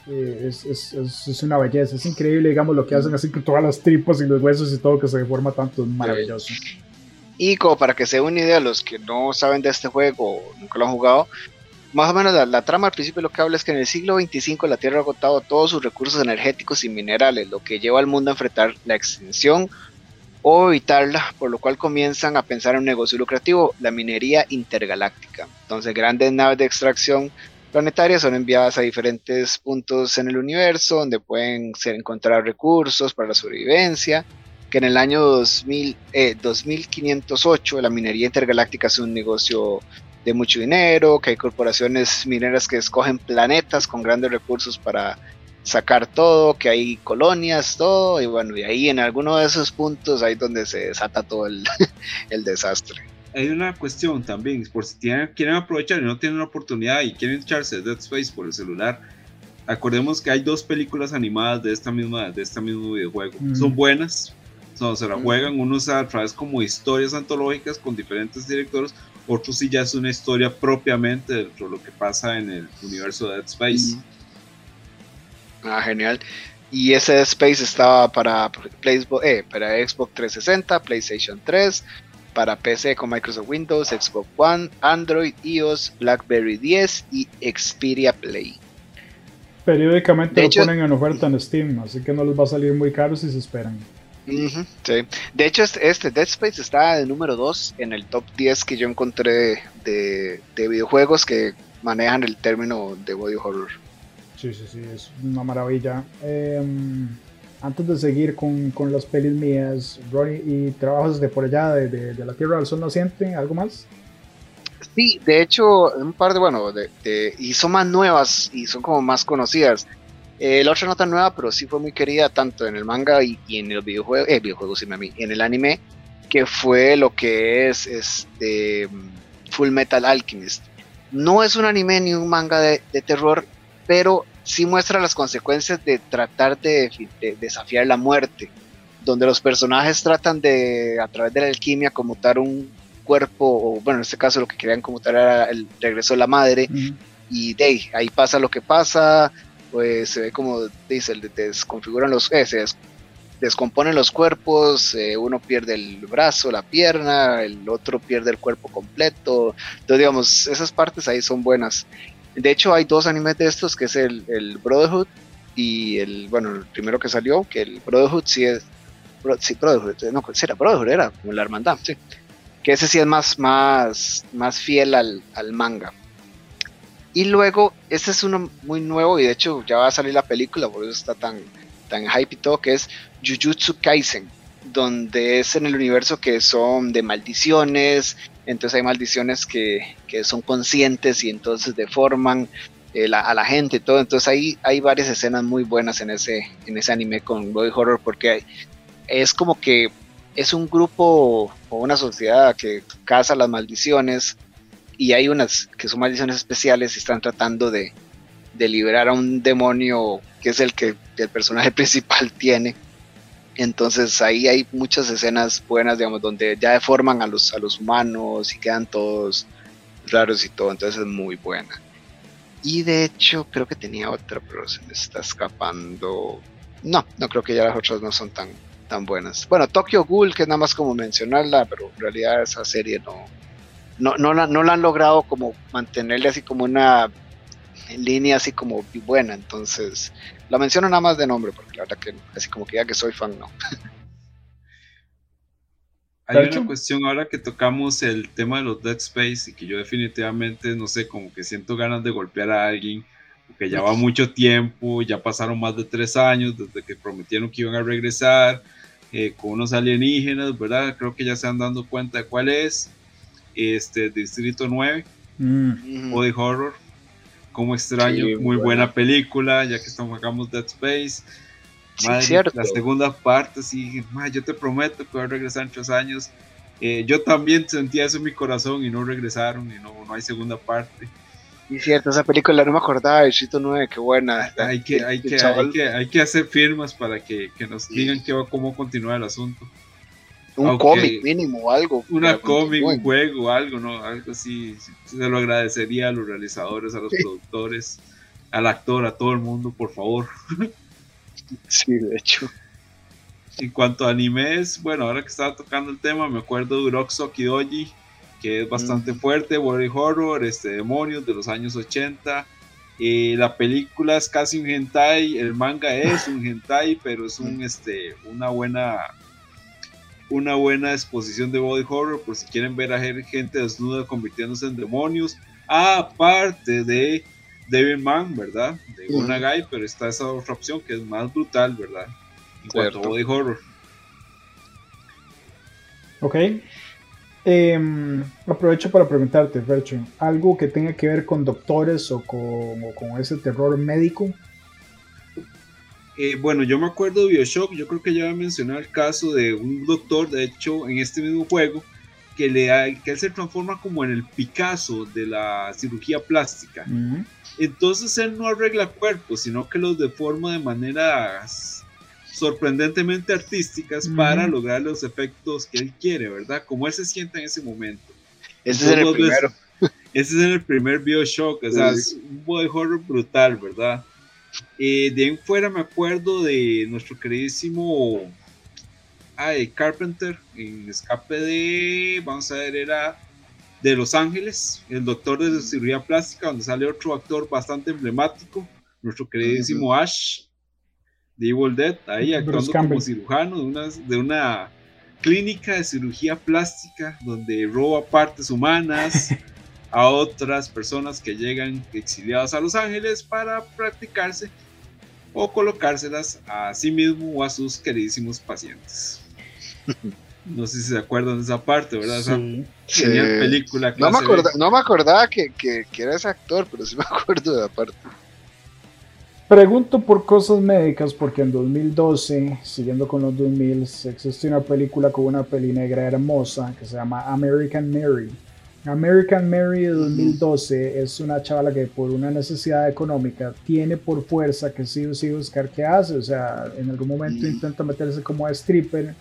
eh, es, es, es, una belleza, es increíble, digamos, lo que hacen así que todas las tripas y los huesos y todo que se deforma tanto, es maravilloso. Y como para que se den una idea, los que no saben de este juego nunca lo han jugado, más o menos la, trama al principio lo que habla es que en el siglo 25 la Tierra ha agotado todos sus recursos energéticos y minerales, lo que lleva al mundo a enfrentar la extinción o evitarla, por lo cual comienzan a pensar en un negocio lucrativo, la minería intergaláctica. Entonces grandes naves de extracción planetarias son enviadas a diferentes puntos en el universo donde pueden ser, encontrar recursos para la sobrevivencia, que en el año 2000, 2508 eh, la minería intergaláctica es un negocio de mucho dinero, que hay corporaciones mineras que escogen planetas con grandes recursos para sacar todo, que hay colonias, todo, y bueno, y ahí en alguno de esos puntos ahí donde se desata todo el *laughs* desastre hay una cuestión también, por si tienen, quieren aprovechar y no tienen la oportunidad y quieren echarse Dead Space por el celular, acordemos que hay dos películas animadas de esta misma de este mismo videojuego. Son buenas, se la juegan unos a través como historias antológicas con diferentes directores, otro sí ya es una historia propiamente de lo que pasa en el universo de Dead Space. Ah, genial. Y ese Dead Space estaba para, eh, para Xbox 360, PlayStation 3, para PC con Microsoft Windows, Xbox One, Android, iOS, BlackBerry 10 y Xperia Play. Periódicamente lo ponen en oferta en Steam, así que no les va a salir muy caro si se esperan. sí. De hecho, este, este, Dead Space está de número 2 en el top 10 que yo encontré de, videojuegos que manejan el término de body horror. Sí, sí, sí, es una maravilla. Em, antes de seguir con, con, las pelis mías, Ronnie, ¿y trabajos de por allá, de, de la Tierra del Sol Naciente? ¿Algo más? Sí, de hecho, un par de, bueno, de, y son más nuevas y son como más conocidas. Eh, la otra no tan nueva, pero sí fue muy querida tanto en el manga y, en el videojuego, eh, videojuego, sí, mí, en el anime, que fue lo que es este Full Metal Alchemist. No es un anime ni un manga de, terror, pero sí muestra las consecuencias de tratar de, desafiar la muerte, donde los personajes tratan de, a través de la alquimia, conmutar un, cuerpo, o bueno, en este caso lo que querían conmutar era el regreso de la madre, y de ahí, pasa lo que pasa, pues se ve como dice, desconfiguran los, eh, se descomponen los cuerpos, eh, uno pierde el brazo, la pierna, el otro pierde el cuerpo completo, entonces digamos, esas partes ahí son buenas. De hecho hay dos animes de estos, que es el, Brotherhood y el, bueno, el primero que salió, que el Brotherhood sí es, sí, Brotherhood, no, era Brotherhood, era como la hermandad, sí que ese sí es más, más, más fiel al, manga. Y luego, este es uno muy nuevo y de hecho ya va a salir la película, por eso está tan, tan hype y todo, que es Jujutsu Kaisen, donde es en el universo que son de maldiciones, entonces hay maldiciones que, son conscientes y entonces deforman eh, a la gente y todo, entonces hay varias escenas muy buenas en ese, en ese anime con body horror porque es como que es un grupo o una sociedad que caza las maldiciones y hay unas que son maldiciones especiales y están tratando de, liberar a un demonio que es el que el personaje *laughs* principal tiene. Entonces ahí hay muchas escenas buenas, digamos, donde ya deforman a los, a los humanos y quedan todos raros y todo, entonces es muy buena. Y de hecho creo que tenía otra, pero se me está escapando. No, no creo que ya las otras no son tan, tan buenas. Bueno, Tokyo Ghoul, que es nada más como mencionarla, pero en realidad esa serie no, no, no, la, no la han logrado como mantenerle así como una línea así como buena, entonces la menciono nada más de nombre, porque la verdad que así como que ya que soy fan, no. Hay una cuestión ahora que tocamos el tema de los Dead Space y que yo definitivamente, no sé, como que siento ganas de golpear a alguien, porque ya va mucho tiempo, ya pasaron más de tres años desde que prometieron que iban a regresar, eh, con unos alienígenas, ¿verdad? Creo que ya se han dando cuenta de cuál es. Este, Distrito 9, mm. Body Horror. Como extraño, muy buena película, ya que estamos hagamos Dead Space. la segunda parte, sí, yo te prometo que voy a regresar en tres años. Eh, yo también sentía eso en mi corazón y no regresaron y no, no hay segunda parte. Y cierto, esa película no me acordaba, Distrito 9, qué buena. Hay que, hay, que, hay, que, hay que hacer firmas para que, que nos digan que, cómo continúa el asunto. Un cómic mínimo, algo. Una cómic, un juego, algo, ¿no? Algo así. Se lo agradecería a los realizadores, a los productores, al actor, a todo el mundo, por favor. *laughs* Sí, de hecho. En cuanto a animes, bueno, ahora que estaba tocando el tema, me acuerdo de Uroxo Kidoji, que es bastante mm. fuerte, body horror, este, demonios de los años 80. Eh, la película es casi un hentai, el manga es un hentai, pero es un, este, una buena una buena exposición de body horror por si quieren ver a gente desnuda convirtiéndose en demonios, aparte de Man, ¿verdad? De una guy, pero está esa otra opción que es más brutal, ¿verdad? En cuanto a body horror. Ok. Em, aprovecho para preguntarte, Fercho, algo que tenga que ver con doctores o con, ese terror médico. Eh, bueno, yo me acuerdo de Bioshock, yo creo que ya mencioné el caso de un doctor, de hecho, en este mismo juego, que, le que él se transforma como en el Picasso de la cirugía plástica. Entonces él no arregla cuerpos, sino que los deforma de maneras sorprendentemente artísticas para lograr los efectos que él quiere, ¿verdad? Como él se siente en ese momento. Ese es el primero. Ese es el primer Bioshock, o sea, es un body horror brutal, ¿verdad? Eh, de ahí fuera me acuerdo de nuestro queridísimo ay, Carpenter en Escape de, vamos a ver, era de Los Ángeles, el doctor de cirugía plástica, donde sale otro actor bastante emblemático, nuestro queridísimo Ash de Evil Dead, ahí actuando como cirujano de una, de una clínica de cirugía plástica donde roba partes humanas *laughs* a otras personas que llegan exiliadas a Los Ángeles para practicarse o colocárselas a sí mismo o a sus queridísimos pacientes. *laughs* No sé si se acuerdan de esa parte, ¿verdad? sí. película. No me, no me, acordaba que, que, era ese actor, pero sí me *laughs* acuerdo de la parte. Pregunto por cosas médicas porque en 2012, siguiendo con los 2000, existe una película con una peli negra hermosa que se llama American Mary. American Mary de 2012 es una chavala que por una necesidad económica tiene por fuerza que sí o sí buscar qué hace. O sea, en algún momento intenta meterse como a stripper,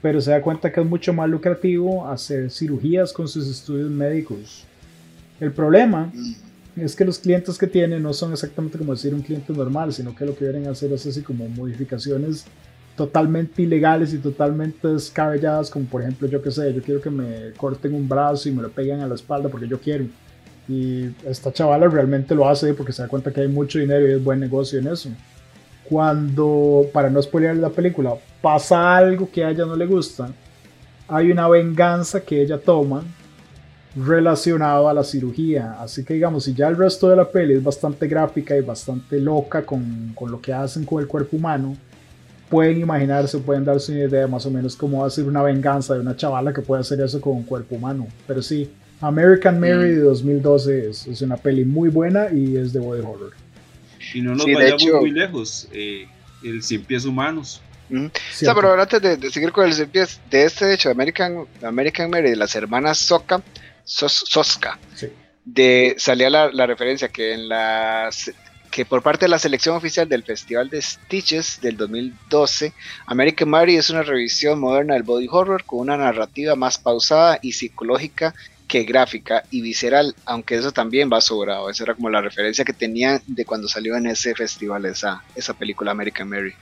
pero se da cuenta que es mucho más lucrativo hacer cirugías con sus estudios médicos. El problema es que los clientes que tiene no son exactamente como decir un cliente normal, sino que lo que vienen a hacer es así como modificaciones totalmente ilegales y totalmente descabelladas, como por ejemplo, yo que sé, yo quiero que me corten un brazo y me lo peguen a la espalda porque yo quiero. Y esta chavala realmente lo hace porque se da cuenta que hay mucho dinero y es buen negocio en eso. Cuando, para no spoiler la película, pasa algo que a ella no le gusta, hay una venganza que ella toma relacionado a la cirugía. Así que digamos, si ya el resto de la peli es bastante gráfica y bastante loca con, con lo que hacen con el cuerpo humano, pueden imaginarse, pueden darse una idea más o menos cómo va a ser una venganza de una chavala que puede hacer eso con un cuerpo humano. Pero sí, American Mary de 2012 es, es, una peli muy buena y es de body horror. Y no nos vayamos muy lejos, eh, el Cien Pies Humanos. pero antes de, seguir con el Cien Pies, de este hecho, American, American Mary, de las hermanas Soka, Soska. De, salía la, referencia que en las que por parte de la selección oficial del Festival de Stitches del 2012, American Mary es una revisión moderna del body horror con una narrativa más pausada y psicológica que gráfica y visceral, aunque eso también va sobrado. Esa era como la referencia que tenía de cuando salió en ese festival esa, esa película American Mary.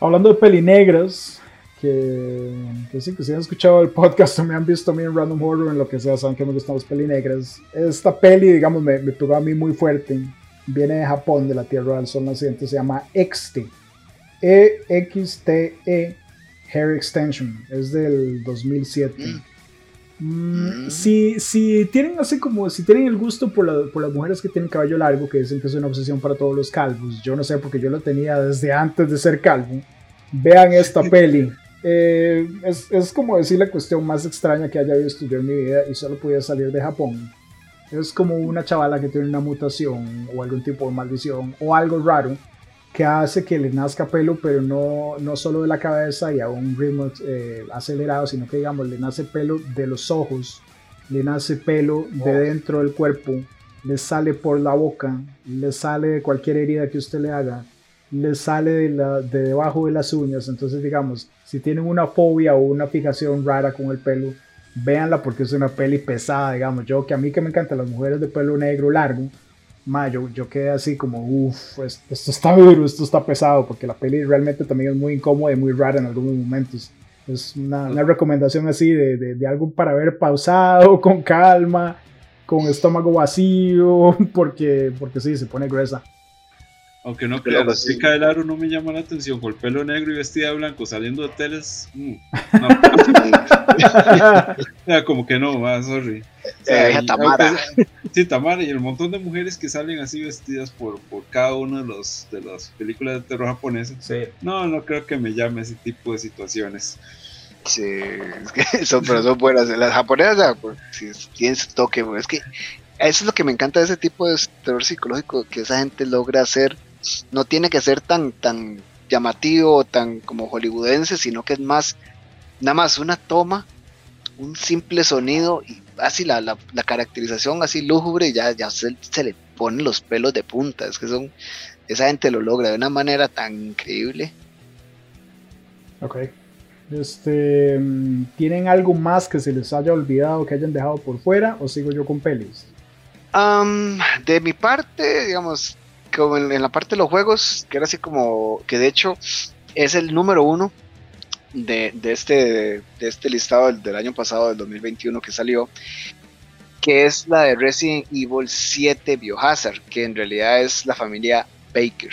Hablando de pelinegras, que, que sí, que si han escuchado el podcast o me han visto a mí en Random Horror, en lo que sea, saben que me gustan las peli negras. Esta peli, digamos, me, me pegó a mí muy fuerte. Viene de Japón, de la Tierra del Sol Naciente, se llama EXTE. E-X-T-E, Hair Extension. Es del 2007. Mm, mm. si, si, tienen así como, si tienen el gusto por, por, las mujeres que tienen cabello largo, que dicen que es una obsesión para todos los calvos, yo no sé porque yo lo tenía desde antes de ser calvo, vean esta *laughs* peli. Eh, es, es, como decir la cuestión más extraña que haya visto yo en mi vida y solo podía salir de Japón. Es como una chavala que tiene una mutación o algún tipo de maldición o algo raro que hace que le nazca pelo, pero no, no solo de la cabeza y a un ritmo eh, acelerado, sino que digamos le nace pelo de los ojos, le nace pelo de dentro del cuerpo, le sale por la boca, le sale de cualquier herida que usted le haga le sale de, la, de debajo de las uñas. Entonces, digamos, si tienen una fobia o una fijación rara con el pelo, véanla porque es una peli pesada, digamos. Yo, que a mí que me encantan las mujeres de pelo negro largo, ma, yo, yo quedé así como, uff, esto está duro, esto está pesado, porque la peli realmente también es muy incómoda y muy rara en algunos momentos. Es una recomendación así de, de, de algo para ver pausado, con calma, con estómago vacío, *laughs* porque, porque sí, se pone gruesa. Aunque no creo, la chica del aro no me llama la atención, con el pelo negro y vestida de blanco saliendo de hoteles. Mm, no. *laughs* como que no, va, sorry. Eh, Tamara. sí, Tamara, y el montón de mujeres que salen así vestidas por, por cada una de, los, de las películas de terror japonesas. Sí. No, no creo que me llame ese tipo de situaciones. Sí, es que *laughs* son, pero son buenas. Las japonesas, pues, si tienen su toque, es que eso es lo que me encanta de ese tipo de terror psicológico que esa gente logra hacer no tiene que ser tan, tan llamativo, tan como hollywoodense, sino que es más, nada más una toma, un simple sonido y así la, la, caracterización así lúgubre, ya, ya se, le ponen los pelos de punta, es que son, esa gente lo logra de una manera tan increíble. Ok. Este, ¿Tienen algo más que se les haya olvidado, que hayan dejado por fuera? ¿O sigo yo con pelis? de mi parte, digamos, como en, la parte de los juegos, que era así como, que de hecho es el número uno de, este, de este listado del, año pasado, del 2021 que salió, que es la de Resident Evil 7 Biohazard, que en realidad es la familia Baker.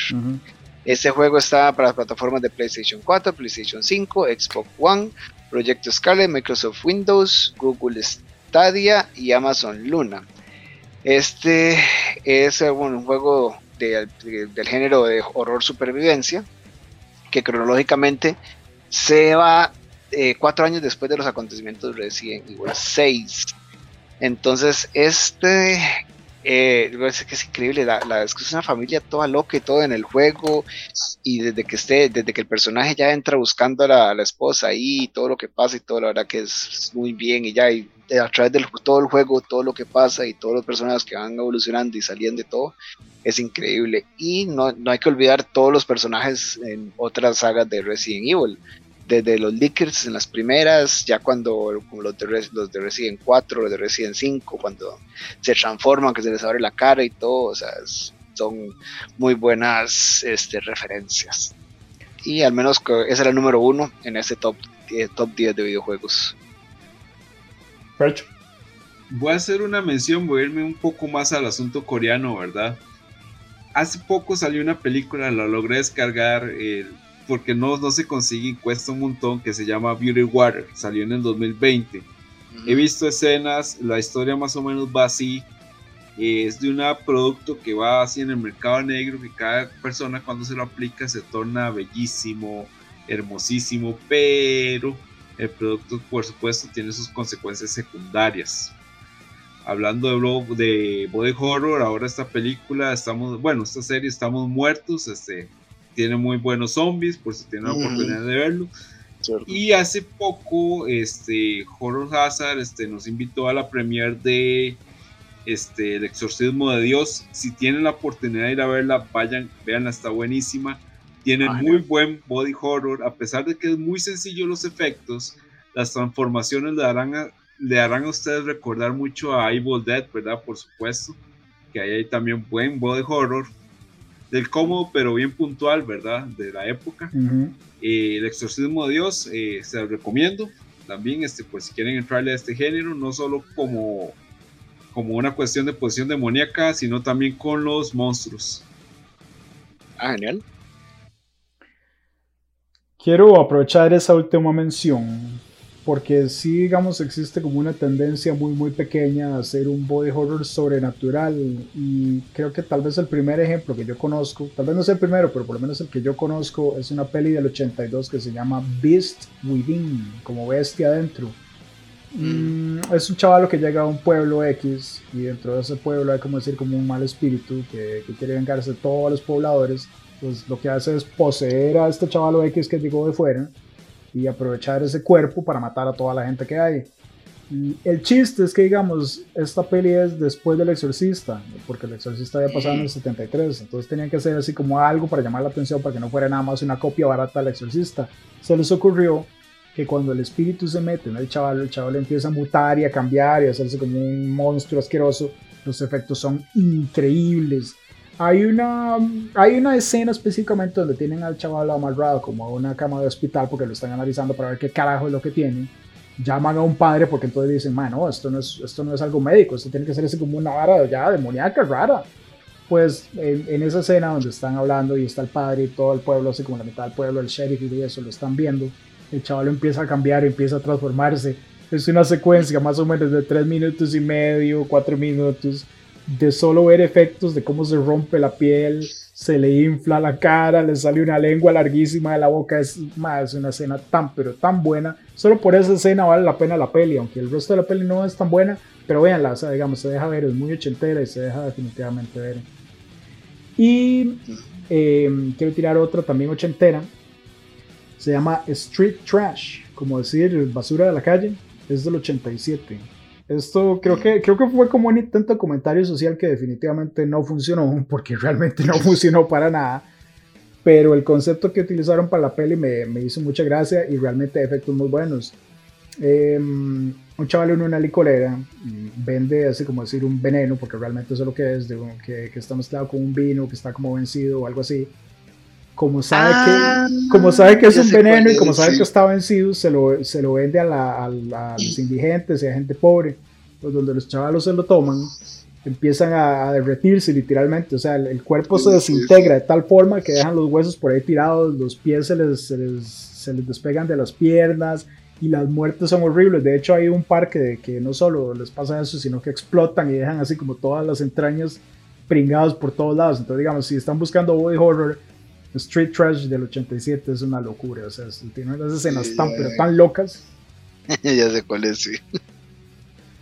Este juego está para las plataformas de PlayStation 4, PlayStation 5, Xbox One, Project Scarlet, Microsoft Windows, Google Stadia y Amazon Luna. Este es eh, un juego del género de horror supervivencia que cronológicamente se va eh, cuatro años después de los acontecimientos de Resident Evil 6. Entonces, este eh, es increíble, la, la, es una familia toda loca y todo en el juego, y desde que esté, desde que el personaje ya entra buscando a la, esposa y todo lo que pasa y todo, la verdad que es muy bien, y ya a través de todo el juego, todo lo que pasa y todos los personajes que van evolucionando y saliendo de todo, es increíble. Y no, no hay que olvidar todos los personajes en otras sagas de Resident Evil desde los leakers en las primeras, ya cuando los de, los de Resident 4, los de Resident 5, cuando se transforman, que se les abre la cara y todo, o sea, son muy buenas este, referencias. Y al menos ese era el número uno en ese top, eh, top 10 de videojuegos. Voy a hacer una mención, voy a irme un poco más al asunto coreano, ¿verdad? Hace poco salió una película, la logré descargar, porque no, no se consigue, cuesta un montón, que se llama Beauty Water, salió en el 2020. He visto escenas, la historia más o menos va así, es de un producto que va así en el mercado negro, que cada persona cuando se lo aplica se torna bellísimo, hermosísimo, pero el producto por supuesto tiene sus consecuencias secundarias. Hablando de, de body horror, ahora esta película, estamos, bueno, esta serie Estamos Muertos, este, tiene muy buenos zombies, por si tienen la oportunidad de verlo. Y hace poco, este, Horror Hazard este, nos invitó a la premiere de este, El Exorcismo de Dios. Si tienen la oportunidad de ir a verla, vayan, veanla, está buenísima. Tiene muy buen body horror, a pesar de que es muy sencillo los efectos, las transformaciones le harán a, le harán a ustedes recordar mucho a Evil Dead, ¿verdad? Por supuesto, que ahí hay también buen body horror del cómodo, pero bien puntual, ¿verdad? De la época. Eh, el exorcismo de Dios, eh, se lo recomiendo. También, este, pues si quieren entrarle a este género, no solo como, como una cuestión de posición demoníaca, sino también con los monstruos. Ah, genial. Quiero aprovechar esa última mención porque sí, digamos, existe como una tendencia muy, muy pequeña a hacer un body horror sobrenatural y creo que tal vez el primer ejemplo que yo conozco, tal vez no sea el primero, pero por lo menos el que yo conozco es una peli del 82 que se llama Beast Within, como bestia adentro. Mm, es un chaval que llega a un pueblo X y dentro de ese pueblo hay como decir como un mal espíritu que, que quiere vengarse de todos los pobladores. Pues lo que hace es poseer a este chaval X que llegó de fuera y aprovechar ese cuerpo para matar a toda la gente que hay. Y el chiste es que, digamos, esta peli es después del Exorcista, porque el Exorcista había pasado en el 73, entonces tenían que hacer así como algo para llamar la atención para que no fuera nada más una copia barata del Exorcista. Se les ocurrió que cuando el espíritu se mete en el chaval, el chaval empieza a mutar y a cambiar y a hacerse como un monstruo asqueroso, los efectos son increíbles. Hay una, hay una escena específicamente donde tienen al chaval amarrado como a una cama de hospital porque lo están analizando para ver qué carajo es lo que tiene. Llaman a un padre porque entonces dicen, no, esto no es, esto no es algo médico, esto tiene que ser como una vara ya demoníaca rara. Pues en, esa escena donde están hablando y está el padre y todo el pueblo, así como la mitad del pueblo, el sheriff y eso, lo están viendo, el chaval empieza a cambiar, empieza a transformarse. Es una secuencia más o menos de tres minutos y medio, cuatro minutos de solo ver efectos de cómo se rompe la piel, se le infla la cara, le sale una lengua larguísima de la boca, es, más, una escena tan pero tan buena. Solo por esa escena vale la pena la peli, aunque el resto de la peli no es tan buena, pero véanla, o sea, digamos, se deja ver, es muy ochentera y se deja definitivamente ver. Y em, quiero tirar otra también ochentera, se llama Street Trash, como decir basura de la calle, es del 87 esto creo que, creo que fue como un intento de comentario social que definitivamente no funcionó, *laughs* porque realmente no funcionó para nada. pero el concepto que utilizaron para la peli me, me hizo mucha gracia y realmente efectos muy buenos. Em, un chaval en una licorera vende, así como decir, un veneno, porque realmente eso es lo que es, de, que, que, está mezclado con un vino que está como vencido o algo así. Como sabe, Ah, que, como sabe que es un veneno y como sabe sí. que está vencido, se lo, se lo vende a, la- a la- a los indigentes y a gente pobre. Pues donde los chavalos se lo toman, empiezan a, a derretirse literalmente. O sea, el, el cuerpo se sí, desintegra de tal forma que dejan los huesos por ahí tirados, los pies se les, se les, se les despegan de las piernas y las muertes son horribles. De hecho, hay un par que, que no solo les pasa eso, sino que explotan y dejan así como todas las entrañas pringados por todos lados. Entonces, digamos, si están buscando body horror, Street Trash del 87 es una locura. O sea, tiene unas escenas Sí, tan, ya, pero tan locas. *laughs* ya sé cuál es, sí.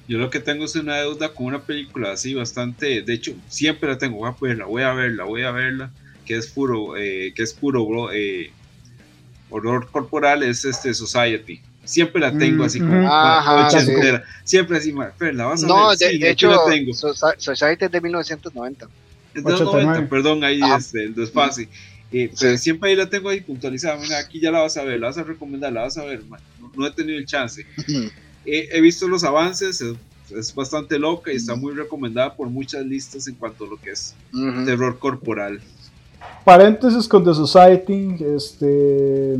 Yo lo que tengo es una deuda con una película así bastante, de hecho, siempre la tengo, voy a verla, voy a verla, voy a verla, que es puro, eh, que es puro bro, eh, horror corporal, es este Society. Siempre la tengo Mm, así como. Ajá, ochentera. Siempre así, Fer, la vas a No, ver. de, Sí, de hecho, la tengo. Soci- Society es de 1990. Es de los 89. 90, perdón, ahí Ajá. este, el desfase. Eh, pero siempre ahí la tengo ahí puntualizada. Mira, aquí ya la vas a ver, la vas a recomendar, la vas a ver. ma, No, no he tenido el chance. He, he visto los avances, es, es bastante loca y está muy recomendada por muchas listas en cuanto a lo que es Ujú. terror corporal. Paréntesis con The Society, este...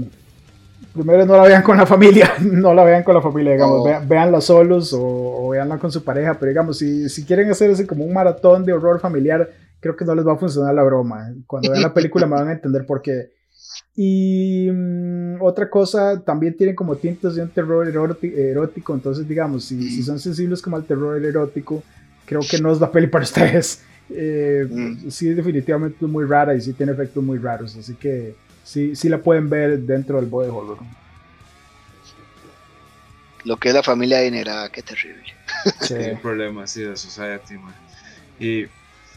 Primero no la vean con la familia, *laughs* no la vean con la familia, digamos, No. vean, véanla solos o, o véanla con su pareja, pero digamos, si, si quieren hacer así como un maratón de horror familiar, creo que no les va a funcionar la broma. Cuando vean la *laughs* película me van a entender por qué. Y mm, otra cosa, también tienen como tintes de un terror eróti- erótico, entonces digamos, si, si son sensibles como al terror erótico, creo que no es la peli para *laughs* ustedes. Eh, Mm. Sí, definitivamente es muy rara y sí tiene efectos muy raros, así que sí, sí la pueden ver dentro del body horror. Lo que es la familia adinerada, qué terrible. Sí. Tiene problemas, sí, de Society, man. Y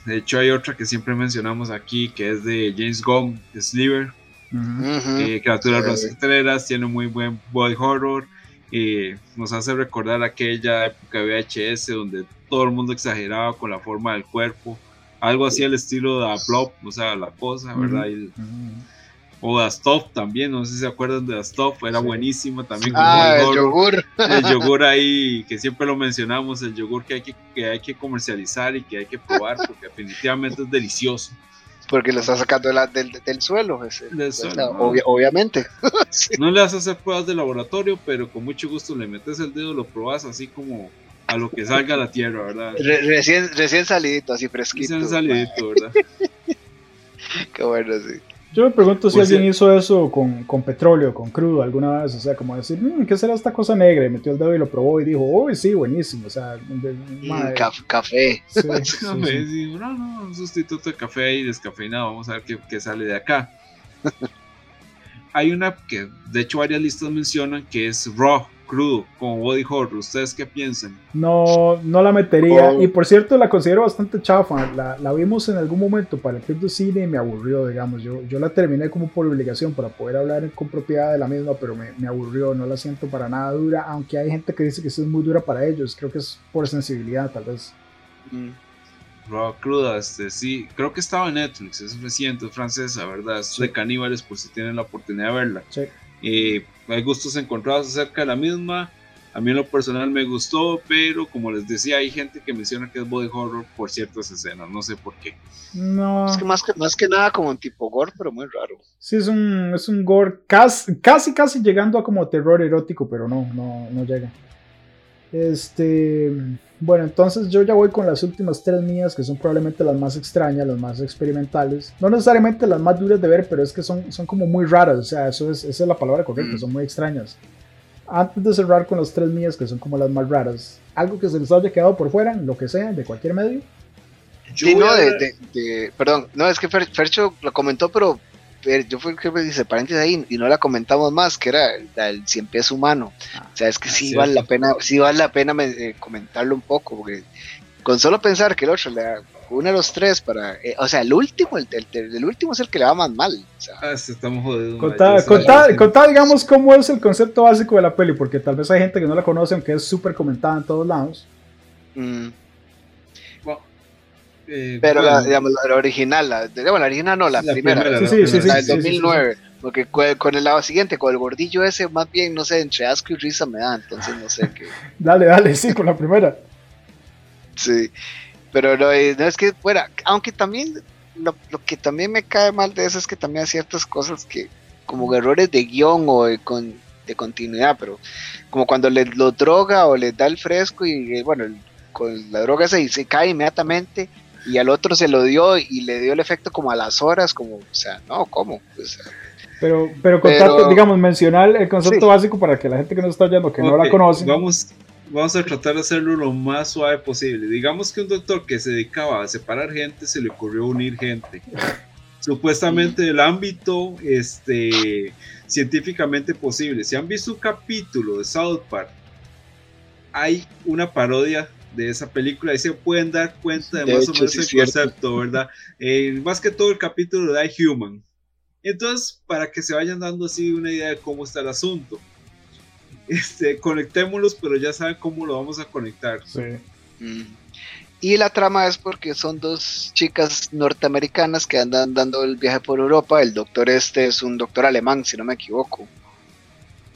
de hecho hay otra que siempre mencionamos aquí, que es de James Gunn, Sliver, Ujú. Ujú. eh, Criaturas Sí. Rastreras, tiene muy buen body horror. Y nos hace recordar aquella época de VHS donde todo el mundo exageraba con la forma del cuerpo. Algo así al estilo de Blob, o sea, la cosa, ¿verdad? O Stuff también, no sé si se acuerdan de Stuff, era Sí. buenísimo también. Ah, el yogur. el *laughs* yogur ahí, que siempre lo mencionamos, el yogur que hay que, que hay que comercializar y que hay que probar, porque definitivamente es delicioso. Porque lo está sacando de la- del, del suelo. ese. Del obvia- obviamente. *laughs* Sí. No le vas a hacer pruebas de laboratorio, pero con mucho gusto le metes el dedo, lo probas así como a lo que salga la tierra, ¿verdad? Re- recién, recién salidito, así fresquito. Recién salidito, ¿verdad? *laughs* Qué bueno, sí. Yo me pregunto si Pues alguien sí. hizo eso con, con petróleo, con crudo alguna vez, o sea, como decir, "Mm, ¿qué será esta cosa negra? Y metió el dedo y lo probó y dijo, uy, sí, buenísimo, o sea, de- Mm, caf- café. sí, *laughs* sí, Café, sí. sí, no, no, un sustituto de café y descafeinado, vamos a ver qué, qué sale de acá. *laughs* Hay una que, de hecho, varias listas mencionan que es raw, crudo, como body horror. ¿Ustedes qué piensan? No, no la metería. Oh. Y por cierto, la considero bastante chafa. La, la vimos en algún momento para el club de cine y me aburrió, digamos. Yo, yo la terminé como por obligación para poder hablar con propiedad de la misma, pero me, me aburrió. No la siento para nada dura, aunque hay gente que dice que es muy dura para ellos. Creo que es por sensibilidad, tal vez. Mm. Cruda, este, sí, creo que estaba en Netflix, es reciente, es francesa, ¿verdad? Es de caníbales por si tienen la oportunidad de verla. Sí. Eh, hay gustos encontrados acerca de la misma. A mí en lo personal me gustó, pero como les decía, hay gente que menciona que es body horror por ciertas escenas, no sé por qué. No. Es que más, que más que nada como un tipo gore, pero muy raro. Sí, es un, es un gore casi, casi, casi llegando a como terror erótico, pero no, no, no llega. Este, bueno, entonces yo ya voy con las últimas tres mías, que son probablemente las más extrañas, las más experimentales. No necesariamente las más duras de ver, pero es que son, son como muy raras, o sea, eso es, esa es la palabra correcta, Mm. son muy extrañas. Antes de cerrar con las tres mías, que son como las más raras, algo que se les haya quedado por fuera, lo que sea, de cualquier medio. Yo Sí, no, de, de- de- perdón, no, es que Fer- Fercho lo comentó, pero yo fui que me dice paréntesis ahí y no la comentamos más, que era la del cien pies humano. O sea, es que Ah, sí cierto. vale la pena, sí vale la pena eh, comentarlo un poco, porque con solo pensar que el otro le da uno de los tres para, eh, o sea, el último, el, el- el último es el que le va más mal. O sea, Ah, estamos jodidos. Contá, contá- contá, digamos, cómo es el concepto básico de la peli, porque tal vez hay gente que no la conoce, aunque es súper comentada en todos lados. mm, Eh, Pero bueno, la, digamos, la original, la, digamos, la original no, la, La primera, primera, Sí, la, sí, sí, sí, la del sí, sí, sí, sí. 2009. Porque con el lado siguiente, con el gordillo ese, más bien, no sé, entre asco y risa me da, entonces no sé qué. *laughs* Dale, dale, sí, con la primera. Sí, pero no, no es que fuera, aunque también lo, lo que también me cae mal de eso es que también hay ciertas cosas que, como errores de guion o de, con, de continuidad, pero como cuando le lo droga o le da el fresco y eh, bueno, el- con la droga se, se cae inmediatamente y al otro se lo dio y le dio el efecto como a las horas, como, o sea, no, ¿cómo? Pues, Pero, pero digamos, mencionar el concepto Sí. básico para que la gente que nos está oyendo, que no la conoce. Vamos, vamos a tratar de hacerlo lo más suave posible. Digamos que un doctor que se dedicaba a separar gente se le ocurrió unir gente. *laughs* Supuestamente el ámbito este, científicamente posible. Si han visto un capítulo de South Park, hay una parodia de esa película y se pueden dar cuenta de, De más o hecho, menos sí el cierto. concepto, ¿verdad? Eh, más que todo el capítulo de I Human. Entonces, para que se vayan dando así una idea de cómo está el asunto. *laughs* Este, conectémoslos, pero ya saben cómo lo vamos a conectar. Sí. mm. Y la trama es porque son dos chicas norteamericanas que andan dando el viaje por Europa. El doctor este es un doctor alemán, si no me equivoco.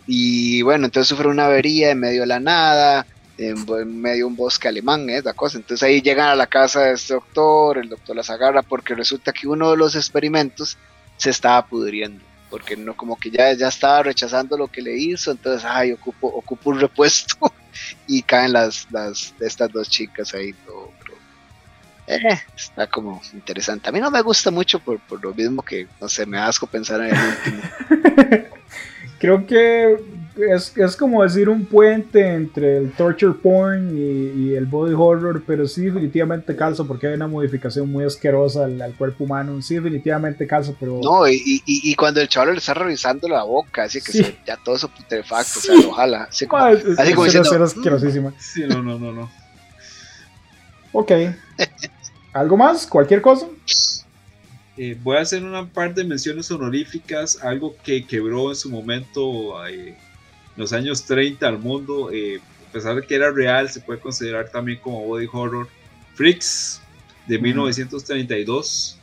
Y bueno, entonces sufre una avería en medio de la nada, en, medio de un bosque alemán, es la cosa. Entonces ahí llegan a la casa de este doctor, el doctor las agarra porque resulta que uno de los experimentos se estaba pudriendo. Porque no, como que ya, ya estaba rechazando lo que le hizo, entonces, ay, ocupo, ocupo un repuesto. *laughs* y caen las, las estas dos chicas ahí todo, eh, está como interesante. A mí no me gusta mucho por, por lo mismo que, no sé, me asco pensar en el último. *laughs* Creo que es, es como decir un puente entre el torture porn y, y el body horror, pero sí definitivamente calza porque hay una modificación muy asquerosa al, al cuerpo humano. Sí definitivamente calza, pero... No, y, y, y cuando el chaval le está revisando la boca, así que Sí. se- ya todo eso putrefacto, Sí. o sea, ojalá. Así como, Ah, es, así como diciendo, asquerosísima. Sí, no, no, no, no. Ok. ¿Algo más? ¿Cualquier cosa? Eh, voy a hacer una par de menciones honoríficas, algo que quebró en su momento eh, los años 30 al mundo, eh, a pesar de que era real, se puede considerar también como body horror. Freaks de Ujú. 1932,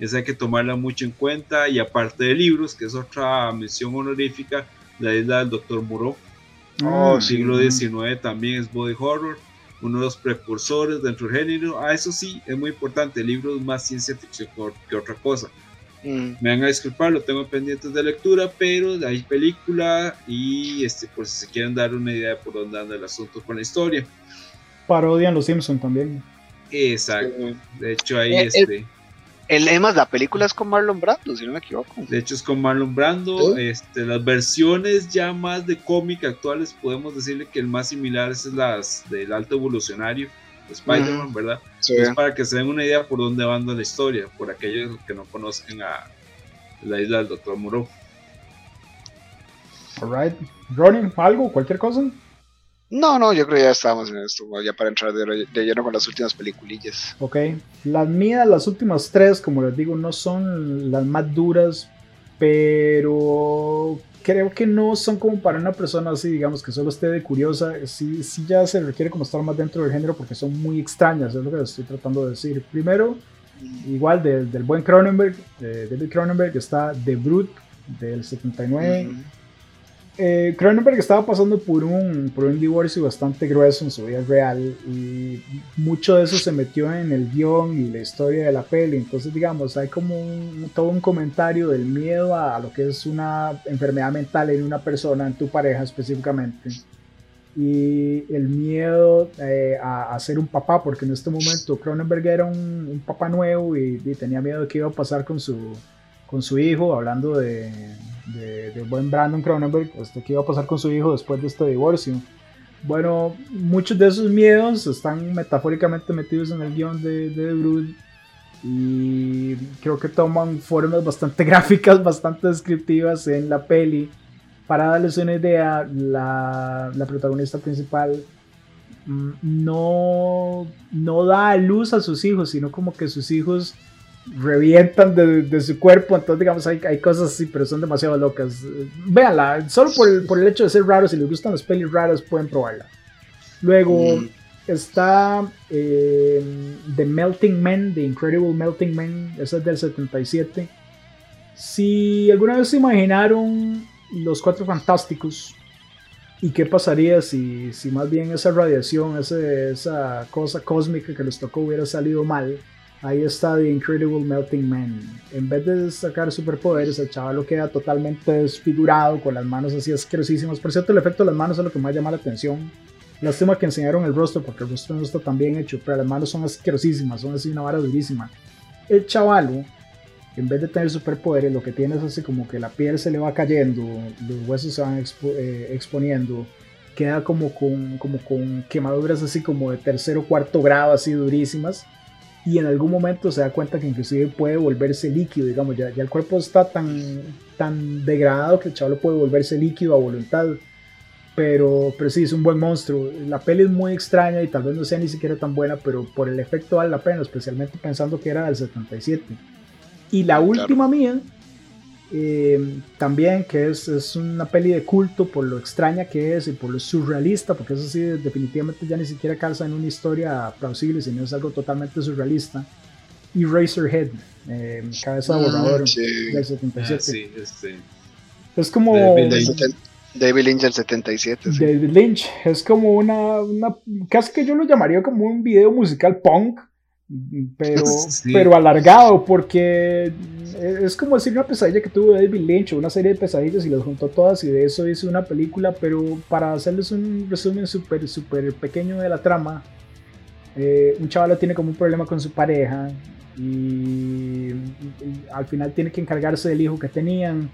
esa hay que tomarla mucho en cuenta, y aparte de libros, que es otra mención honorífica, la isla del Dr. Moreau, Oh, Mm, siglo mm. XIX también es body horror, uno de los precursores dentro del género. Ah, eso sí, es muy importante, el libro es más ciencia ficción que otra cosa. Mm, Me van a disculpar, lo tengo pendientes de lectura, pero hay película y este, por si se quieren dar una idea de por dónde anda el asunto con la historia. Parodian los Simpsons también. Exacto. De hecho, ahí Eh, eh. este. el, es más, la película es con Marlon Brando, si no me equivoco. De hecho, es con Marlon Brando. ¿Sí? Este, las versiones ya más de cómic actuales, podemos decirle que el más similar es las del alto evolucionario, Spider-Man, ¿verdad? Sí. Es para que se den una idea por dónde va la historia, por aquellos que no conozcan a la isla del Doctor Moreau. Alright. Ronnie, ¿algo? ¿Cualquier cosa? No, no, yo creo que ya estábamos en esto, ya para entrar de, de lleno con las últimas peliculillas. Ok. Las mías, las últimas tres, como les digo, no son las más duras, pero creo que no son como para una persona así, digamos, que solo esté de curiosa. Sí, sí ya se requiere como estar más dentro del género porque son muy extrañas, es lo que estoy tratando de decir. Primero, igual del, del buen Cronenberg, de David Cronenberg, está The Brute del 79. Mm, Eh, Cronenberg estaba pasando por un, por un divorcio bastante grueso en su vida real y mucho de eso se metió en el guion y la historia de la peli. Entonces, digamos, hay como un- todo un comentario del miedo a, a lo que es una enfermedad mental en una persona, en tu pareja específicamente. Y el miedo eh, a, a ser un papá, porque en este momento Cronenberg era un, un papá nuevo y, y tenía miedo de qué iba a pasar con su, con su hijo, hablando de, de, buen Brandon Cronenberg, este, qué iba a pasar con su hijo después de este divorcio. Bueno, muchos de esos miedos están metafóricamente metidos en el guion de, de Brood y creo que toman formas bastante *laughs* gráficas, bastante descriptivas en la peli. Para darles una idea, la, la protagonista principal mm, no, no da luz a sus hijos, sino como que sus hijos revientan de, de su cuerpo, entonces digamos hay, hay cosas así, pero son demasiado locas. Véanla, solo por el, por el hecho de ser raros, si les gustan las pelis raras pueden probarla. Luego, Mm. está eh, The Melting Men, The Incredible Melting Men, esa es del 77. Si alguna vez se imaginaron los Cuatro Fantásticos y qué pasaría si, si más bien esa radiación, esa cosa cósmica que les tocó hubiera salido mal, ahí está The Incredible Melting Man. En vez de sacar superpoderes, el chaval lo queda totalmente desfigurado, con las manos así asquerosísimas. Por cierto, el efecto de las manos es lo que más llama la atención. Lástima que enseñaron el rostro, porque el rostro no está tan bien hecho, pero las manos son asquerosísimas, son así una vara durísima. El chaval en vez de tener superpoderes, lo que tiene es así como que la piel se le va cayendo, los huesos se van eh, exponiendo, queda como con, como con quemaduras así como de tercer o cuarto grado, así durísimas, y en algún momento se da cuenta que inclusive puede volverse líquido, digamos, ya, ya el cuerpo está tan, tan degradado que el chaval puede volverse líquido a voluntad. Pero, pero sí, es un buen monstruo. La peli es muy extraña y tal vez no sea ni siquiera tan buena, pero por el efecto vale la pena, especialmente pensando que era del 77. Y la última mía, eh, también que es, es, una peli de culto por lo extraña que es y por lo surrealista, porque eso sí definitivamente ya ni siquiera calza en una historia plausible, sino es algo totalmente surrealista. Y Razorhead, eh, cabeza de mm, borrador del 77. Ah, sí, este. Es como... David Lynch del 77. David Lynch, es como una, una, casi que yo lo llamaría como un video musical punk, pero, *laughs* pero alargado, porque es como decir una pesadilla que tuvo David Lynch, una serie de pesadillas y las juntó todas y de eso hizo una película, pero para hacerles un resumen súper, súper pequeño de la trama, eh, un chaval tiene como un problema con su pareja y, al final tiene que encargarse del hijo que tenían.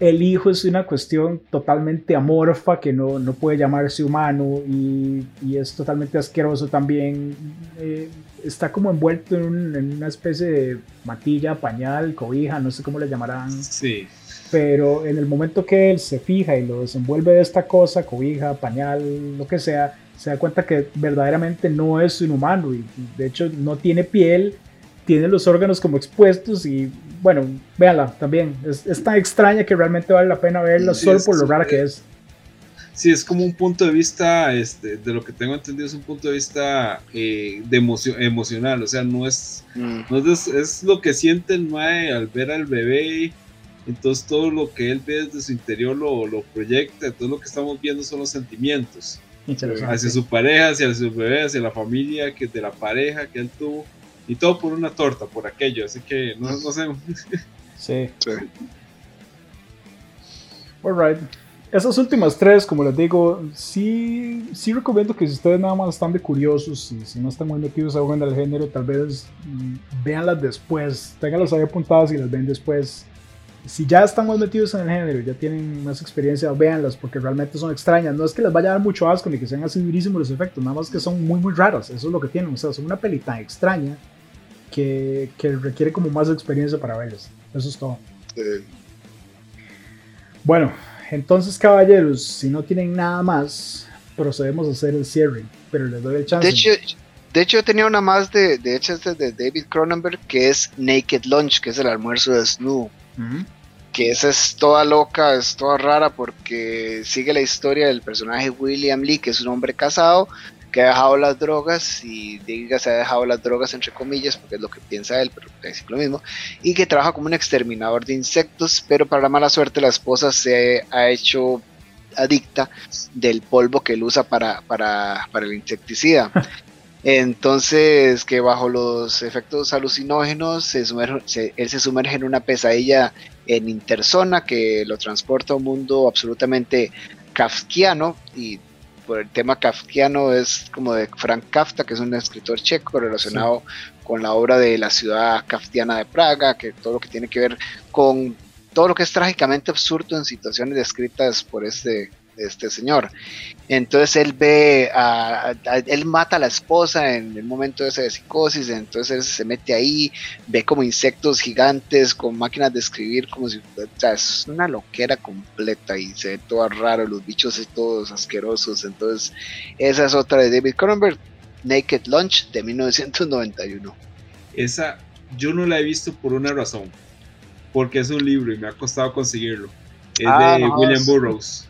El hijo es una cuestión totalmente amorfa que no, no puede llamarse humano y, y, es totalmente asqueroso también. Eh, está como envuelto en, una especie de matilla, pañal, cobija, no sé cómo le llamarán. Sí. Pero en el momento que él se fija y lo desenvuelve de esta cosa, cobija, pañal, lo que sea, se da cuenta que verdaderamente no es un humano y de hecho no tiene piel, tiene los órganos como expuestos y bueno, véanla también. Es, es tan extraña que realmente vale la pena verla solo por lo rara que es sí, es como un punto de vista, este, de lo que tengo entendido, es un punto de vista eh, de emoción, emocional, o sea, no es, mm. es, lo que siente el mae al ver al bebé, entonces todo lo que él ve desde su interior lo, lo proyecta, todo lo que estamos viendo son los sentimientos hacia su pareja, hacia su bebé, hacia la familia que de la pareja que él tuvo, y todo por una torta, por aquello, así que no, no sé. sí. sí. All right esas últimas tres, como les digo, sí, sí recomiendo que si ustedes nada más están de curiosos y si no están muy metidos aún en el género, tal vez mm, véanlas después, tenganlas ahí apuntadas y las ven después. Si ya están más metidos en el género, ya tienen más experiencia, véanlas porque realmente son extrañas. No es que les vaya a dar mucho asco ni que sean así durísimos los efectos, nada más que son muy, muy raras. Eso es lo que tienen. O sea, son una peli tan extraña que, que requiere como más experiencia para verlas. Eso es todo. Bueno, entonces, caballeros, si no tienen nada más, procedemos a hacer el cierre, pero les doy el chance. De hecho, de hecho yo tenía una más de, de hecho, este de David Cronenberg, que es Naked Lunch, que es el almuerzo de Snow. Que esa es toda loca, es toda rara porque sigue la historia del personaje William Lee, que es un hombre casado que ha dejado las drogas y diga se ha dejado las drogas entre comillas porque es lo que piensa él, pero es lo mismo, y que trabaja como un exterminador de insectos, pero para la mala suerte la esposa se ha hecho adicta del polvo que él usa para, para, para el insecticida. *laughs* Entonces, que bajo los efectos alucinógenos, se sumerge, él se sumerge en una pesadilla en interzona que lo transporta a un mundo absolutamente kafkiano y por el tema kafkiano es como de Frank Kafka, que es un escritor checo relacionado con la obra de la ciudad kaftiana de Praga, que todo lo que tiene que ver con todo lo que es trágicamente absurdo en situaciones descritas por este este señor. Entonces él ve, a, él mata a la esposa en el momento de esa psicosis, entonces él se mete ahí, ve como insectos gigantes con máquinas de escribir, como si, o sea, es una loquera completa y se ve todo raro, los bichos todos asquerosos, entonces esa es otra de David Cronenberg, Naked Lunch de 1991. Esa yo no la he visto por una razón, porque es un libro y me ha costado conseguirlo. Es ah, de William Burroughs.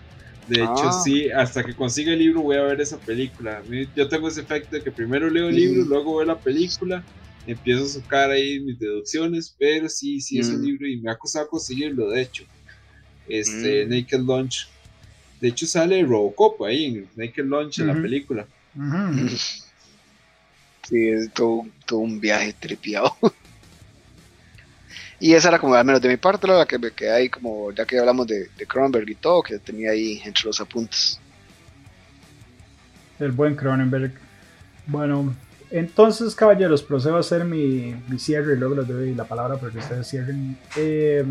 De hecho, Ah. sí, hasta que consiga el libro voy a ver esa película. Yo tengo ese efecto de que primero leo el libro, Mm. luego veo la película, empiezo a sacar ahí mis deducciones, pero sí, sí es un Mm. libro y me ha costado conseguirlo, de hecho. Este, Mm. Naked Lunch. De hecho, sale Robocop ahí en Naked Lunch en la película. *laughs* Sí, es todo, todo un viaje tripiado. Y esa era como, al menos de mi parte, la que me quedé ahí, como ya que hablamos de, Cronenberg y todo, que tenía ahí entre los apuntes. El buen Cronenberg. Bueno, entonces, caballeros, procedo a hacer mi, mi cierre y luego les doy la palabra para que ustedes cierren. Eh,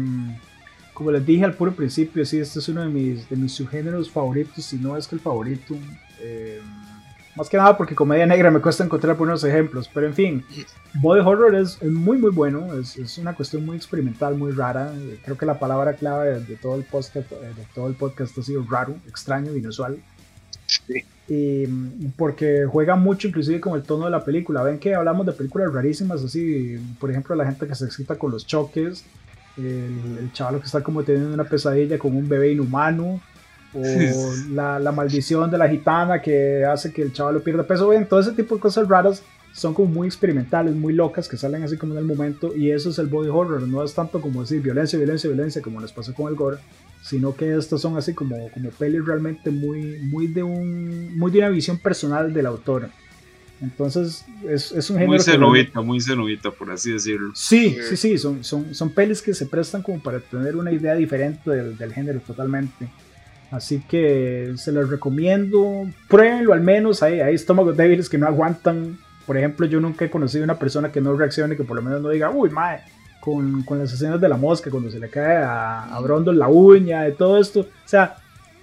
como les dije al puro principio, sí, este es uno de mis, de mis subgéneros favoritos, si no es que el favorito. Eh, más que nada porque comedia negra me cuesta encontrar buenos ejemplos, pero en fin, body horror es, muy muy bueno, es, es, una cuestión muy experimental, muy rara. Creo que la palabra clave de, de todo el podcast, de todo el podcast ha sido raro, extraño, inusual. Sí. Y porque juega mucho inclusive con el tono de la película. Ven que hablamos de películas rarísimas, así, por ejemplo, la gente que se excita con los choques, el, el chaval que está como teniendo una pesadilla con un bebé inhumano, o *laughs* la, la, maldición de la gitana que hace que el chaval lo pierda peso. Ven, todo ese tipo de cosas raras son como muy experimentales, muy locas, que salen así como en el momento, y eso es el body horror. No es tanto como decir violencia, violencia, violencia, como les pasó con el gore sino que estas son así como, como pelis realmente muy, muy, de un, muy de una visión personal del autor. Entonces es, es un género... Muy cenovita, muy cenovita, por así decirlo. Sí, sí, sí, son, son, son pelis que se prestan como para tener una idea diferente del, del género totalmente. Así que se los recomiendo, pruébenlo al menos, hay, hay estómagos débiles que no aguantan. Por ejemplo, yo nunca he conocido una persona que no reaccione, que por lo menos no diga, uy, mae, con, con, las escenas de la mosca, cuando se le cae a, a Brondo la uña, de todo esto. O sea,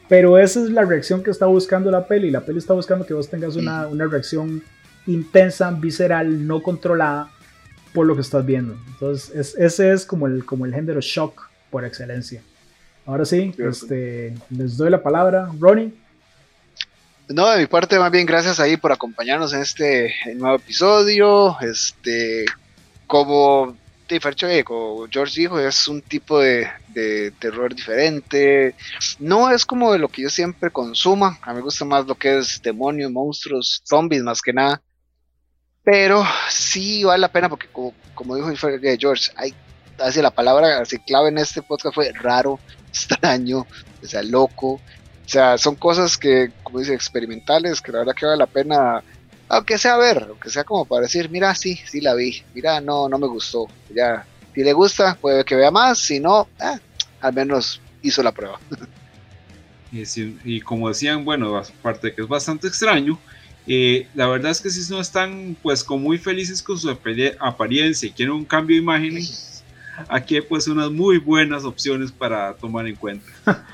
pero esa es la reacción que está buscando la peli. La peli está buscando que vos tengas una, una reacción intensa, visceral, no controlada por lo que estás viendo. Entonces, es, ese es como el, como el género shock por excelencia. Ahora sí, este, les doy la palabra. Ronnie. No, de mi parte, más bien gracias ahí por acompañarnos en este nuevo episodio. Este, como eh, como George dijo, es un tipo de, de, terror diferente. No es como de lo que yo siempre consuma. A mí me gusta más lo que es demonios, monstruos, zombies más que nada. Pero sí vale la pena porque como, como dijo George, hay así la palabra así clave en este podcast fue raro, extraño, o sea, loco. O sea, son cosas que, como dice, experimentales, que la verdad que vale la pena aunque sea ver, aunque sea como para decir, mira, sí, sí la vi, mira, no, no me gustó, ya, si le gusta, puede que vea más, si no, eh, al menos hizo la prueba. *laughs* Y, si, y, como decían, bueno, aparte de que es bastante extraño, eh, la verdad es que si no están, pues, como muy felices con su apariencia y quieren un cambio de imágenes, aquí hay pues unas muy buenas opciones para tomar en cuenta. *laughs*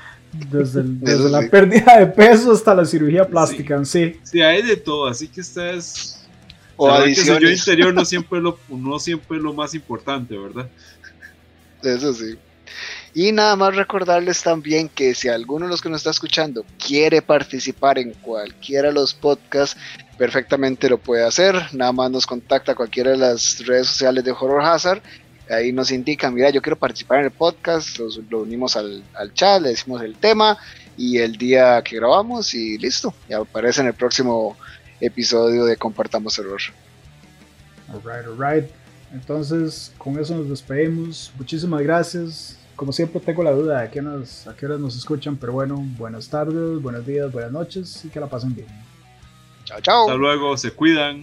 Desde, el, desde la sí. pérdida de peso hasta la cirugía plástica, sí. Sí, sí hay de todo, así que ustedes... O adiciones. Que interior no *laughs* siempre, lo, no siempre es lo más importante, ¿verdad? Eso sí. Y nada más recordarles también que si alguno de los que nos está escuchando quiere participar en cualquiera de los podcasts, perfectamente lo puede hacer. Nada más nos contacta a cualquiera de las redes sociales de Horror Hazard ahí nos indican, mira, yo quiero participar en el podcast, los, lo unimos al, al, chat, le decimos el tema y el día que grabamos y listo, ya aparece en el próximo episodio de Compartamos Error. Alright, alright. Entonces, con eso nos despedimos. Muchísimas gracias. Como siempre tengo la duda de a qué, nos, a qué horas nos escuchan, pero bueno, buenas tardes, buenos días, buenas noches y que la pasen bien. Chao, chao. Hasta luego, se cuidan.